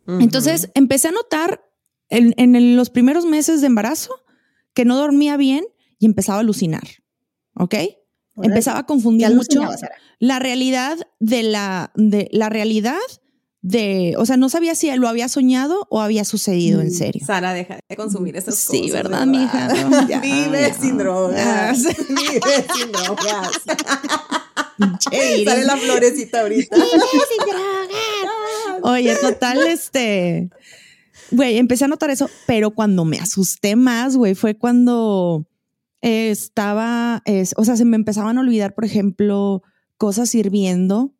Entonces empecé a notar en, en el- los primeros meses de embarazo que no dormía bien y empezaba a alucinar. ¿Ok? Empezaba a ¿Qué confundir mucho la realidad de la, de la realidad de, o sea, no sabía si lo había soñado o había sucedido en Mm. serio. Sara, deja de consumir esas Sí, cosas. ¿verdad, mija? No, ya, Vive ya. sin drogas. Vive sin drogas. Sale la florecita ahorita. Oye, total, este, güey, empecé a notar eso, pero cuando me asusté más, güey, fue cuando eh, estaba, es, o sea, se me empezaban a olvidar, por ejemplo, cosas hirviendo.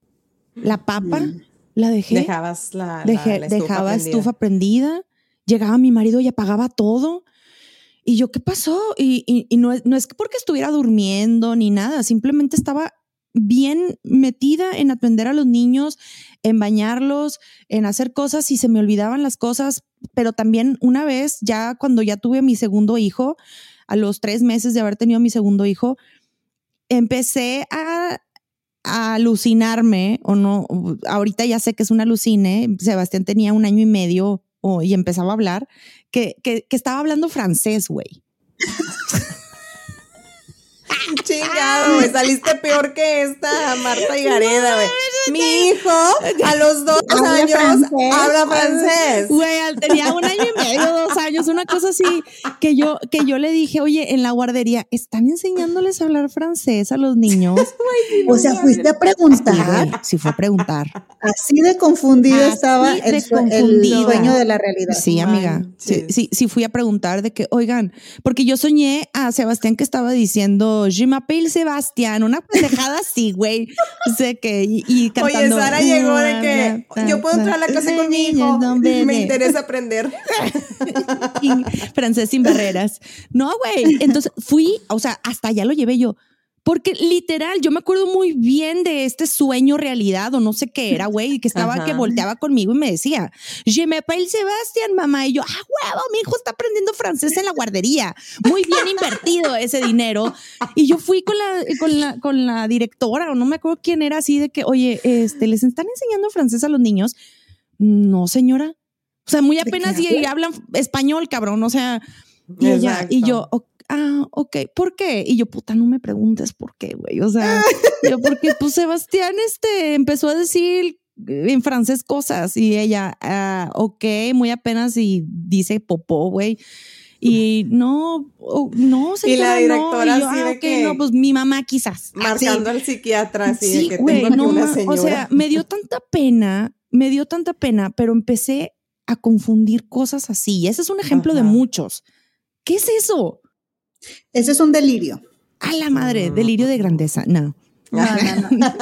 La papa, Mm. la dejé, Dejabas la, dejé- la estufa dejaba prendida. estufa prendida, llegaba mi marido y apagaba todo. Y yo, ¿qué pasó? Y, y- y no, es, no es porque estuviera durmiendo ni nada, simplemente estaba bien metida en atender a los niños, en bañarlos, en hacer cosas y se me olvidaban las cosas. Pero también una vez, ya cuando ya tuve mi segundo hijo, a los tres meses de haber tenido mi segundo hijo, empecé a, alucinarme, o no, ahorita ya sé que es un alucine, Sebastián tenía un año y medio y empezaba a hablar, que, que, que estaba hablando francés, güey. Chingado, güey. Saliste peor que esta Marta y Gareda, güey. Mi hijo a los dos Habla años francés. habla francés. Güey, tenía un año y medio, dos años, una cosa así, que yo, que yo le dije, oye, en la guardería, ¿están enseñándoles a hablar francés a los niños? O sea, fuiste a preguntar. sí fue a preguntar. Así de confundida Así estaba de el, sueño de la realidad. Sí, amiga. Sí, sí, sí fui a preguntar de que, oigan, porque yo soñé a Sebastián que estaba diciendo, Je m'appelle Sebastián, una pendejada así, güey. O sea que, y, y Oye. Sara llegó de que yo puedo entrar a la clase con mi hijo. Me interesa aprender. francés sin barreras. No, güey. Entonces fui, o sea, hasta allá lo llevé yo. Porque literal, yo me acuerdo muy bien de este sueño realidad o no sé qué era, güey, que estaba, Ajá. que volteaba conmigo y me decía, Je m'appelle Sebastián, mamá. Y yo, ah, huevo, mi hijo está aprendiendo francés en la guardería. Muy bien invertido ese dinero. Y yo fui con la, con la, con la directora, o no me acuerdo quién era, así de que, oye, este, ¿les están enseñando francés a los niños? No, señora. O sea, muy apenas y, hablan español, cabrón. O sea, y ella, y yo, "O- ah, ok, ¿por qué? Y yo, puta, no me preguntes por qué, güey. O sea, yo, porque pues Sebastián este, empezó a decir en francés cosas y ella, ah, ok, muy apenas y dice popó, güey. Y no, oh, no, Y la señora, directora no. Y yo, así ah, de ok, que- no, pues mi mamá quizás. Marcando al psiquiatra así de Sí, que güey, tengo no una señora. O sea, me dio tanta pena, me dio tanta pena, pero empecé a confundir cosas así. Y ese es un ejemplo de muchos. ¿Qué es eso? Ese es un delirio. A la madre, delirio de grandeza. No. No, no, no.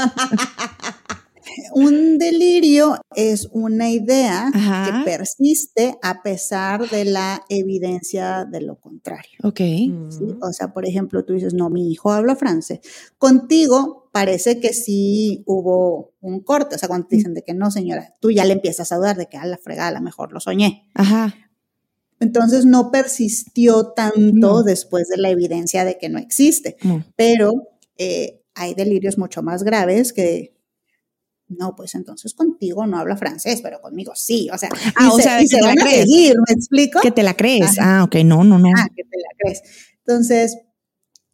Un delirio es una idea Ajá. que persiste a pesar de la evidencia de lo contrario. Ok. Mm. ¿sí? O sea, por ejemplo, tú dices, no, mi hijo habla francés. Contigo parece que sí hubo un corte. O sea, cuando te dicen de que no, señora, tú ya le empiezas a dudar de que a la fregada, a lo mejor lo soñé. Ajá. Entonces no persistió tanto No. después de la evidencia de que no existe. No. Pero eh, hay delirios mucho más graves que, no, pues entonces contigo no habla francés, pero conmigo sí. O sea, Ah, o se, sea, y que se te la a crees. seguir, ¿me explico? Que te la crees. Ajá. Ah, ok. No, no, no. Ah, que te la crees. Entonces,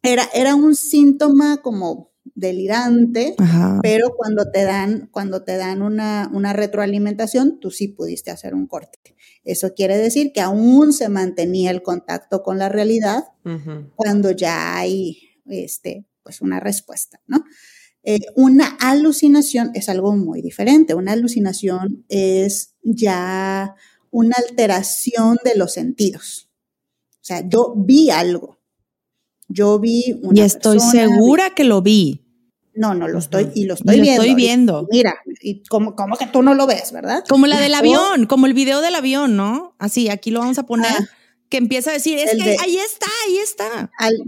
era, era un síntoma como delirante, Ajá. pero cuando te dan, cuando te dan una, una retroalimentación, tú sí pudiste hacer un corte. Eso quiere decir que aún se mantenía el contacto con la realidad cuando ya hay este, pues una respuesta, ¿no? Eh, una alucinación es algo muy diferente. Una alucinación es ya una alteración de los sentidos. O sea, yo vi algo. Yo vi una Y estoy persona, segura que lo vi. No, no lo estoy, y lo estoy Y lo viendo. estoy viendo. Y mira, y como, como que tú no lo ves, ¿verdad? Como la del avión, como el video del avión, ¿no? Así, aquí lo vamos a poner. Ah. que empieza a decir, es que de- ahí está, ahí está. Al-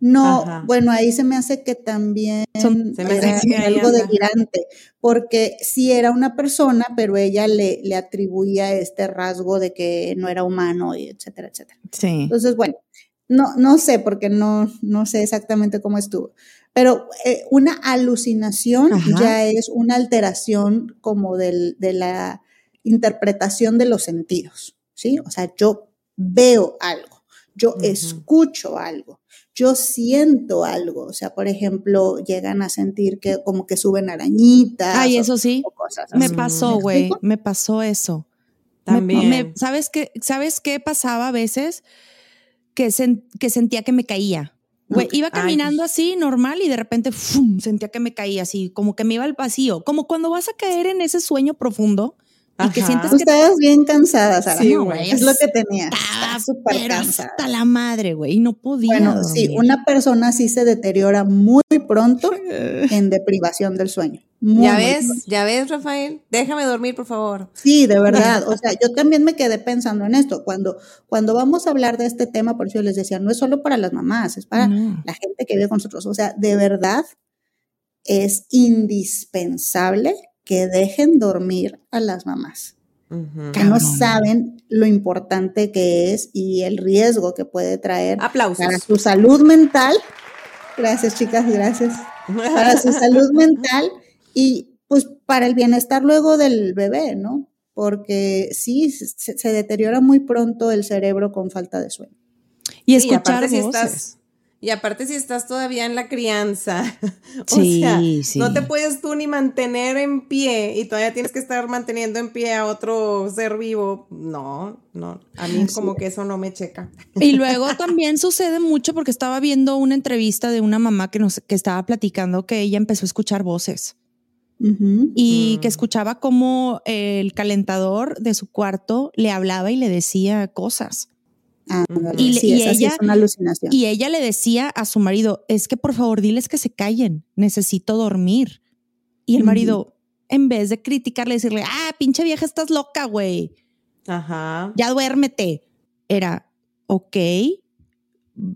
no, Ajá. bueno, ahí se me hace que también Son- Se me era hace que algo delirante, porque sí era una persona, pero ella le, le atribuía este rasgo de que no era humano, y etcétera, etcétera. Sí. Entonces, bueno, no, no sé, porque no, no sé exactamente cómo estuvo. Pero eh, una alucinación Ajá. ya es una alteración como del- de la interpretación de los sentidos, ¿sí? O sea, yo veo algo, yo escucho algo, yo siento algo. O sea, por ejemplo, llegan a sentir que como que suben arañitas. Ay, o- eso sí. o cosas Me pasó, ¿Me güey. Me pasó eso. Me- También. me- ¿sabes, qué, ¿Sabes qué pasaba a veces? Que, sen- que sentía que me caía. Güey, iba Ay. caminando así, normal, y de repente ¡fum! sentía que me caía así, como que me iba al vacío. Como cuando vas a caer en ese sueño profundo y que sientes que estabas bien cansada, Sara. Sí, No, güey. Es lo que tenía. estaba súper pero cansada. hasta la madre, güey, y no podía. Bueno, sí, dormir. una persona sí se deteriora muy pronto en deprivación del sueño. Muy, ¿Ya ves? ¿Ya ves, Rafael? Déjame dormir, por favor. Sí, de verdad. O sea, yo también me quedé pensando en esto. Cuando, cuando vamos a hablar de este tema, por eso yo les decía, no es solo para las mamás, es para No. la gente que vive con nosotros. O sea, de verdad es indispensable que dejen dormir a las mamás. Que no Cabrón. saben lo importante que es y el riesgo que puede traer Aplausos. para su salud mental. Gracias, chicas, gracias. Para su salud mental y pues para el bienestar luego del bebé, ¿no? Porque sí, se, se deteriora muy pronto el cerebro con falta de sueño. Y Sí, escuchar aparte si voces. estás y aparte si estás todavía en la crianza, o Sí, sea, sí. no te puedes tú ni mantener en pie y todavía tienes que estar manteniendo en pie a otro ser vivo. No, no, a mí como que eso no me checa. Y luego también sucede mucho porque estaba viendo una entrevista de una mamá que nos que estaba platicando que ella empezó a escuchar voces Y Mm. que escuchaba como el calentador de su cuarto le hablaba y le decía cosas. Ándale, Y le- sí, y esa sí ella- es una alucinación. Y ella le decía a su marido, es que por favor diles que se callen, necesito dormir. Y el marido, en vez de criticarle, decirle, ah, pinche vieja, estás loca, güey, Ajá. ya duérmete. Era, ok,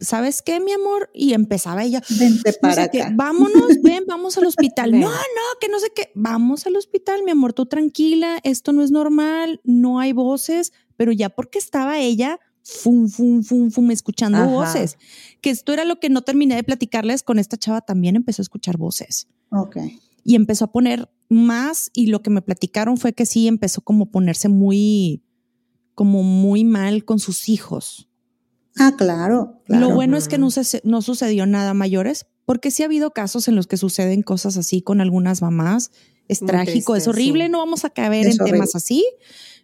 ¿sabes qué, mi amor? Y empezaba ella, Vente no para qué, vámonos, ven, vamos al hospital. No, no, que no sé qué. Vamos al hospital, mi amor, tú tranquila, esto no es normal, no hay voces, pero ya porque estaba ella, fum, fum, fum, fum, escuchando Ajá. voces. Que esto era lo que no terminé de platicarles con esta chava, también empezó a escuchar voces Ok. y empezó a poner más y lo que me platicaron fue que sí empezó como a ponerse muy, como muy mal con sus hijos. Ah, claro. claro. Lo bueno es que no, se- no sucedió nada mayores, porque sí ha habido casos en los que suceden cosas así con algunas mamás. Es Muy trágico, es horrible, sí. no vamos a caber Es en horrible. temas así,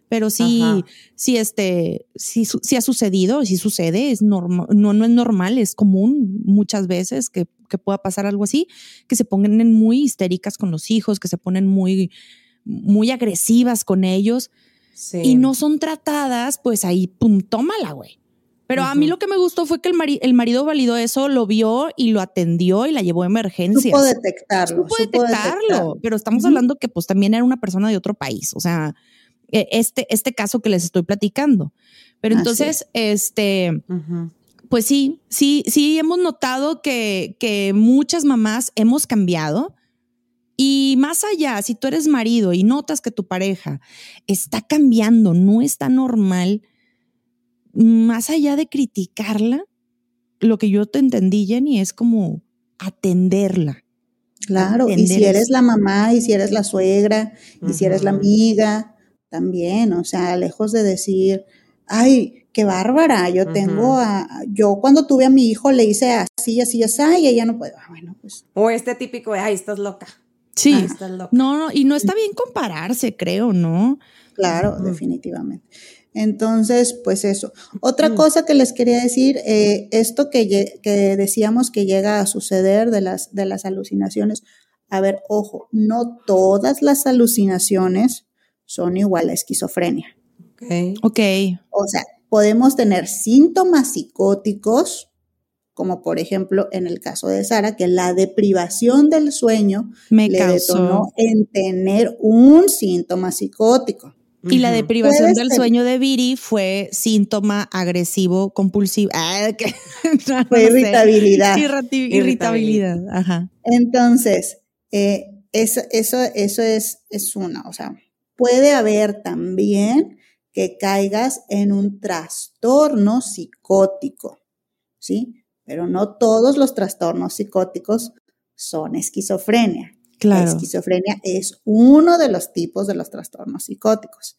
pero sí, Ajá. sí, este, sí, sí ha sucedido, sí sucede, es normal, no, no es normal, es común muchas veces que, que pueda pasar algo así, que se pongan muy histéricas con los hijos, que se ponen muy, muy agresivas con ellos Sí. y no son tratadas, pues ahí, pum, tómala, güey. Pero a mí lo que me gustó fue que el, mari- el marido validó eso, lo vio y lo atendió y la llevó a emergencias. Supo detectarlo. Supo supo detectarlo, detectarlo. pero estamos hablando que pues también era una persona de otro país, o sea, e- este, este caso que les estoy platicando. Pero Así entonces, este, pues sí, sí, sí hemos notado que, que muchas mamás hemos cambiado. Y más allá, si tú eres marido y notas que tu pareja está cambiando, no está normal, más allá de criticarla, lo que yo te entendí, Jenny, es como atenderla. Claro, y si eso. eres la mamá, y si eres la suegra, y si eres la amiga, también, o sea, lejos de decir, ay, qué bárbara, yo tengo a, yo cuando tuve a mi hijo le hice así, así, así, y ella no puede, ah, bueno, pues, O este típico de, ay, estás loca. Sí. Estás loca. No, no, y no está bien compararse, creo, ¿no? claro, definitivamente. Entonces, pues eso. Otra cosa que les quería decir, eh, esto que, que decíamos que llega a suceder de las, de las alucinaciones, a ver, ojo, no todas las alucinaciones son igual a esquizofrenia. Ok. Ok. O sea, podemos tener síntomas psicóticos, como por ejemplo en el caso de Sara, que la deprivación del sueño Me le causó. detonó en tener un síntoma psicótico. Y la deprivación del ser. sueño de Viri fue síntoma agresivo compulsivo. Ah, que- no, no Fue sé. irritabilidad. Irritabilidad. Ajá. Entonces, eh, eso, eso, eso es, es una, o sea, puede haber también que caigas en un trastorno psicótico, ¿sí? Pero no todos los trastornos psicóticos son esquizofrenia. La esquizofrenia es uno de los tipos de los trastornos psicóticos.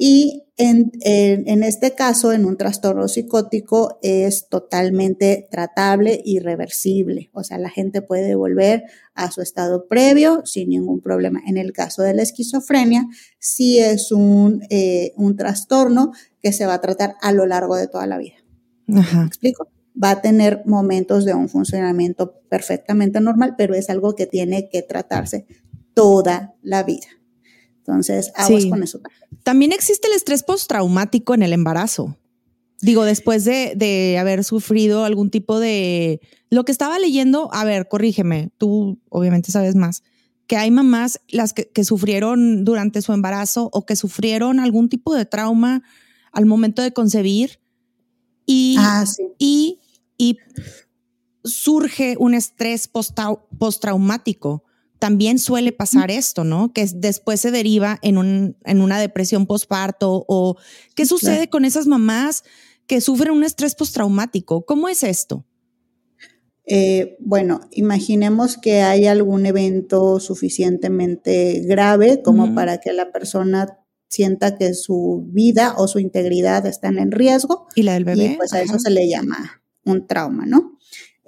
Y en, en- en este caso, en un trastorno psicótico, es totalmente tratable y reversible. O sea, la gente puede volver a su estado previo sin ningún problema. En el caso de la esquizofrenia, sí es un, eh, un trastorno que se va a tratar a lo largo de toda la vida. ¿Me explico? Va a tener momentos de un funcionamiento perfectamente normal, pero es algo que tiene que tratarse toda la vida. Entonces, aguas Sí. con eso. También existe el estrés postraumático en el embarazo. Digo, después de, de haber sufrido algún tipo de... Lo que estaba leyendo, a ver, corrígeme, tú obviamente sabes más, que hay mamás las que, que sufrieron durante su embarazo o que sufrieron algún tipo de trauma al momento de concebir y, Ah, sí. y, y surge un estrés postraumático. También suele pasar esto, ¿no? Que es- después se deriva en, un, en una depresión postparto o qué sucede Claro. con esas mamás que sufren un estrés postraumático. ¿Cómo es esto? Eh, bueno, imaginemos que hay algún evento suficientemente grave como para que la persona sienta que su vida o su integridad están en riesgo ¿Y la del bebé? y pues a eso se le llama un trauma, ¿no?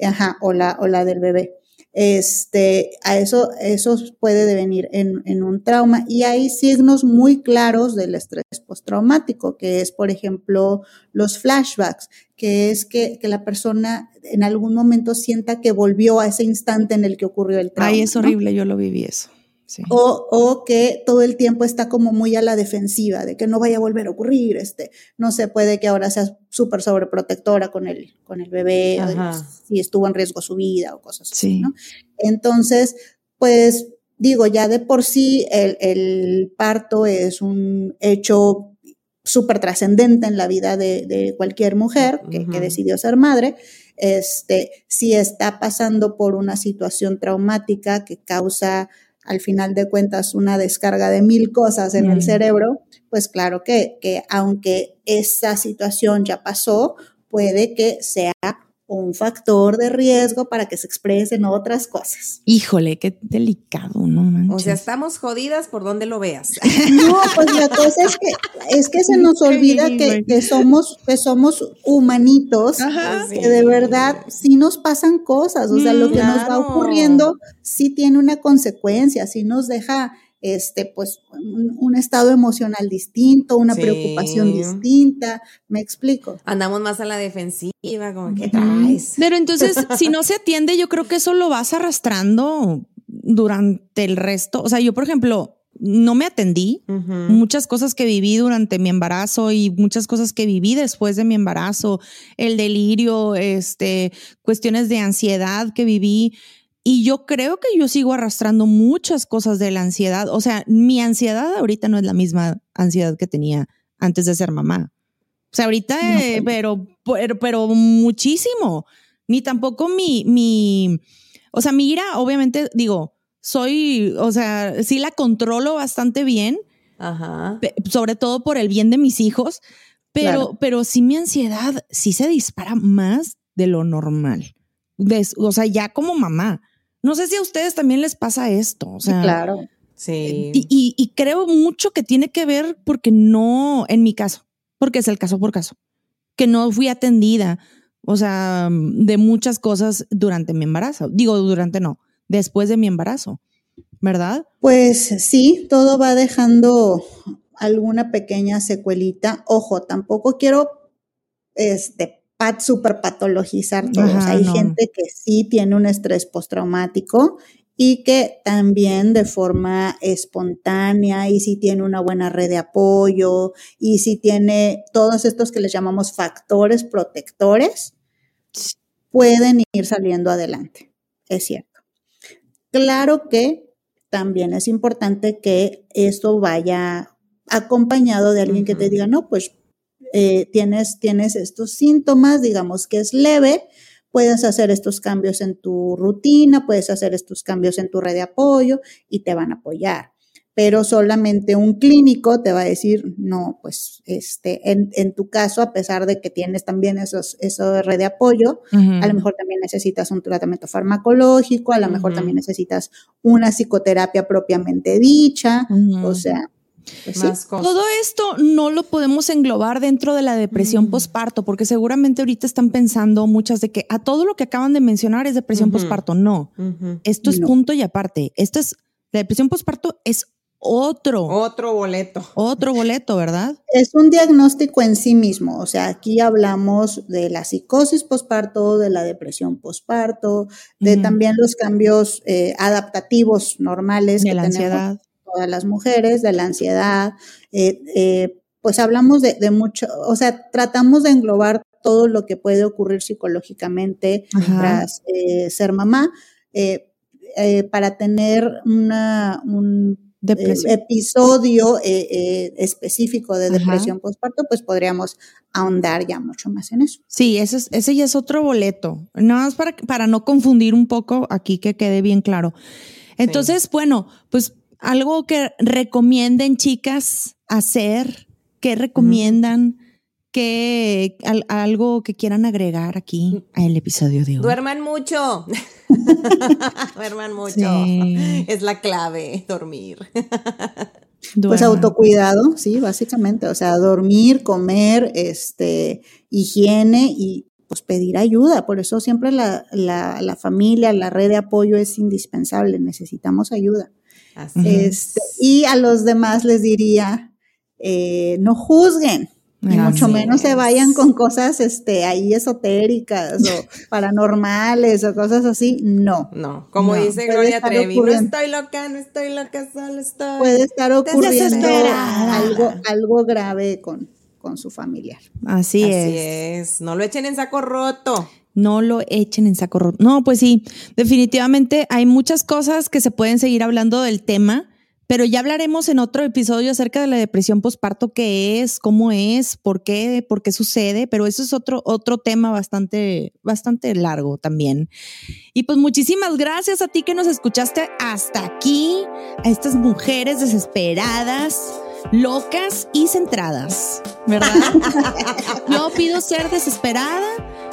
Ajá, o la, o la del bebé. Este, a eso, eso puede devenir en, en un trauma y hay signos muy claros del estrés postraumático, que es, por ejemplo, los flashbacks, que es que, que la persona en algún momento sienta que volvió a ese instante en el que ocurrió el trauma. Ay, es ¿no? horrible, yo lo viví eso. Sí. O, o que todo el tiempo está como muy a la defensiva de que no vaya a volver a ocurrir, este, no se puede que ahora sea súper sobreprotectora con el, con el bebé, si estuvo en riesgo su vida o cosas así, Sí. ¿no? Entonces, pues digo, ya de por sí el, el parto es un hecho súper trascendente en la vida de, de cualquier mujer que, que decidió ser madre. Este, si está pasando por una situación traumática que causa al final de cuentas una descarga de mil cosas en Mm. el cerebro, pues claro que, que aunque esa situación ya pasó, puede que sea un factor de riesgo para que se expresen otras cosas. Híjole, qué delicado, no manches. O sea, estamos jodidas por donde lo veas. No, pues la cosa es que, es que se nos olvida que, que somos, que somos humanitos, Ajá. que de verdad sí nos pasan cosas, o sea, lo que nos va ocurriendo sí tiene una consecuencia, sí nos deja este, pues, un, un estado emocional distinto, una Sí. preocupación distinta, me explico. Andamos más a la defensiva, como que traes. Pero entonces, si no se atiende, yo creo que eso lo vas arrastrando durante el resto. O sea, yo, por ejemplo, no me atendí. Muchas cosas que viví durante mi embarazo y muchas cosas que viví después de mi embarazo, el delirio, este, cuestiones de ansiedad que viví. Y yo creo que yo sigo arrastrando muchas cosas de la ansiedad. O sea, mi ansiedad ahorita no es la misma ansiedad que tenía antes de ser mamá. O sea, ahorita, No, eh, pero, pero, pero muchísimo. Ni tampoco mi, mi, o sea, mi ira, obviamente, digo, soy, o sea, sí la controlo bastante bien, Ajá. sobre todo por el bien de mis hijos, pero, Claro. pero sí mi ansiedad sí se dispara más de lo normal. O sea, ya como mamá. No sé si a ustedes también les pasa esto. O sea, claro. Sí. y, y- y creo mucho que tiene que ver porque no, en mi caso, porque es el caso por caso, que no fui atendida, o sea, de muchas cosas durante mi embarazo. Digo, durante no, después de mi embarazo, ¿verdad? Pues sí, todo va dejando alguna pequeña secuelita. Ojo, tampoco quiero este pat, super patologizar todo. O sea, Ajá, hay no. gente que sí tiene un estrés postraumático y que también de forma espontánea y si tiene una buena red de apoyo y si tiene todos estos que les llamamos factores protectores, pueden ir saliendo adelante. Es cierto. Claro que también es importante que esto vaya acompañado de alguien que te diga, no, pues eh, tienes, tienes estos síntomas, digamos que es leve, puedes hacer estos cambios en tu rutina, puedes hacer estos cambios en tu red de apoyo y te van a apoyar. Pero solamente un clínico te va a decir, no, pues este, en, en tu caso, a pesar de que tienes también esos, eso de red de apoyo, a lo mejor también necesitas un tratamiento farmacológico, a lo mejor también necesitas una psicoterapia propiamente dicha, o sea, sí. Más cosas. Todo esto no lo podemos englobar dentro de la depresión Mm. posparto, porque seguramente ahorita están pensando muchas de que a todo lo que acaban de mencionar es depresión Ujú. posparto. No, esto es No. punto y aparte. Esto es, la depresión posparto es otro, Otro boleto. otro boleto, ¿verdad? Es un diagnóstico en sí mismo, o sea, aquí hablamos de la psicosis posparto, de la depresión posparto, de también los cambios eh, adaptativos normales De que la tenemos ansiedad. Todas las mujeres, de la ansiedad, eh, eh, pues hablamos de, de mucho, o sea, tratamos de englobar todo lo que puede ocurrir psicológicamente Ajá. tras eh, ser mamá, eh, eh, para tener una, un eh, episodio eh, eh, específico de Ajá. depresión postparto, pues podríamos ahondar ya mucho más en eso. Sí, ese, es- ese ya es otro boleto. Nada más para, para no confundir un poco aquí que quede bien claro. Entonces, bueno, pues algo que recomienden chicas hacer, que recomiendan, que al- algo que quieran agregar aquí al episodio de hoy. Duerman mucho. Duerman mucho. Sí. Es la clave, dormir. Pues autocuidado, sí, básicamente, o sea, dormir, comer, este, higiene y pues pedir ayuda. Por eso siempre la, la, la familia, la red de apoyo es indispensable, necesitamos ayuda. Así Este, y a los demás les diría, eh, no juzguen. Y mucho menos se es. vayan con cosas este, ahí esotéricas o paranormales o cosas así. No. No, como No, dice puede Gloria Trevi, no estoy loca, no estoy loca, solo estoy. Puede estar ocurriendo algo, algo grave con, con su familiar. Así, Así es. es. No lo echen en saco roto. No lo echen en saco roto. No, pues sí, definitivamente hay muchas cosas que se pueden seguir hablando del tema, pero ya hablaremos en otro episodio acerca de la depresión posparto, qué es, cómo es, por qué, por qué sucede, pero eso es otro, otro tema bastante, bastante largo también. Y pues muchísimas gracias a ti que nos escuchaste hasta aquí, a estas mujeres desesperadas, locas y centradas, ¿verdad? Yo pido ser desesperada.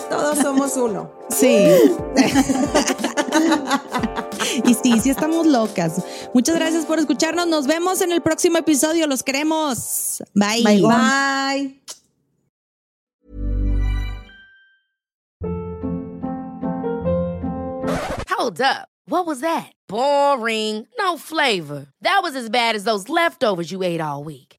Todos somos uno. Sí. y sí, sí estamos locas. Muchas gracias por escucharnos. Nos vemos en el próximo episodio. Los queremos. Bye. Bye. Bye. Hold up. What was that? Boring. No flavor. That was as bad as those leftovers you ate all week.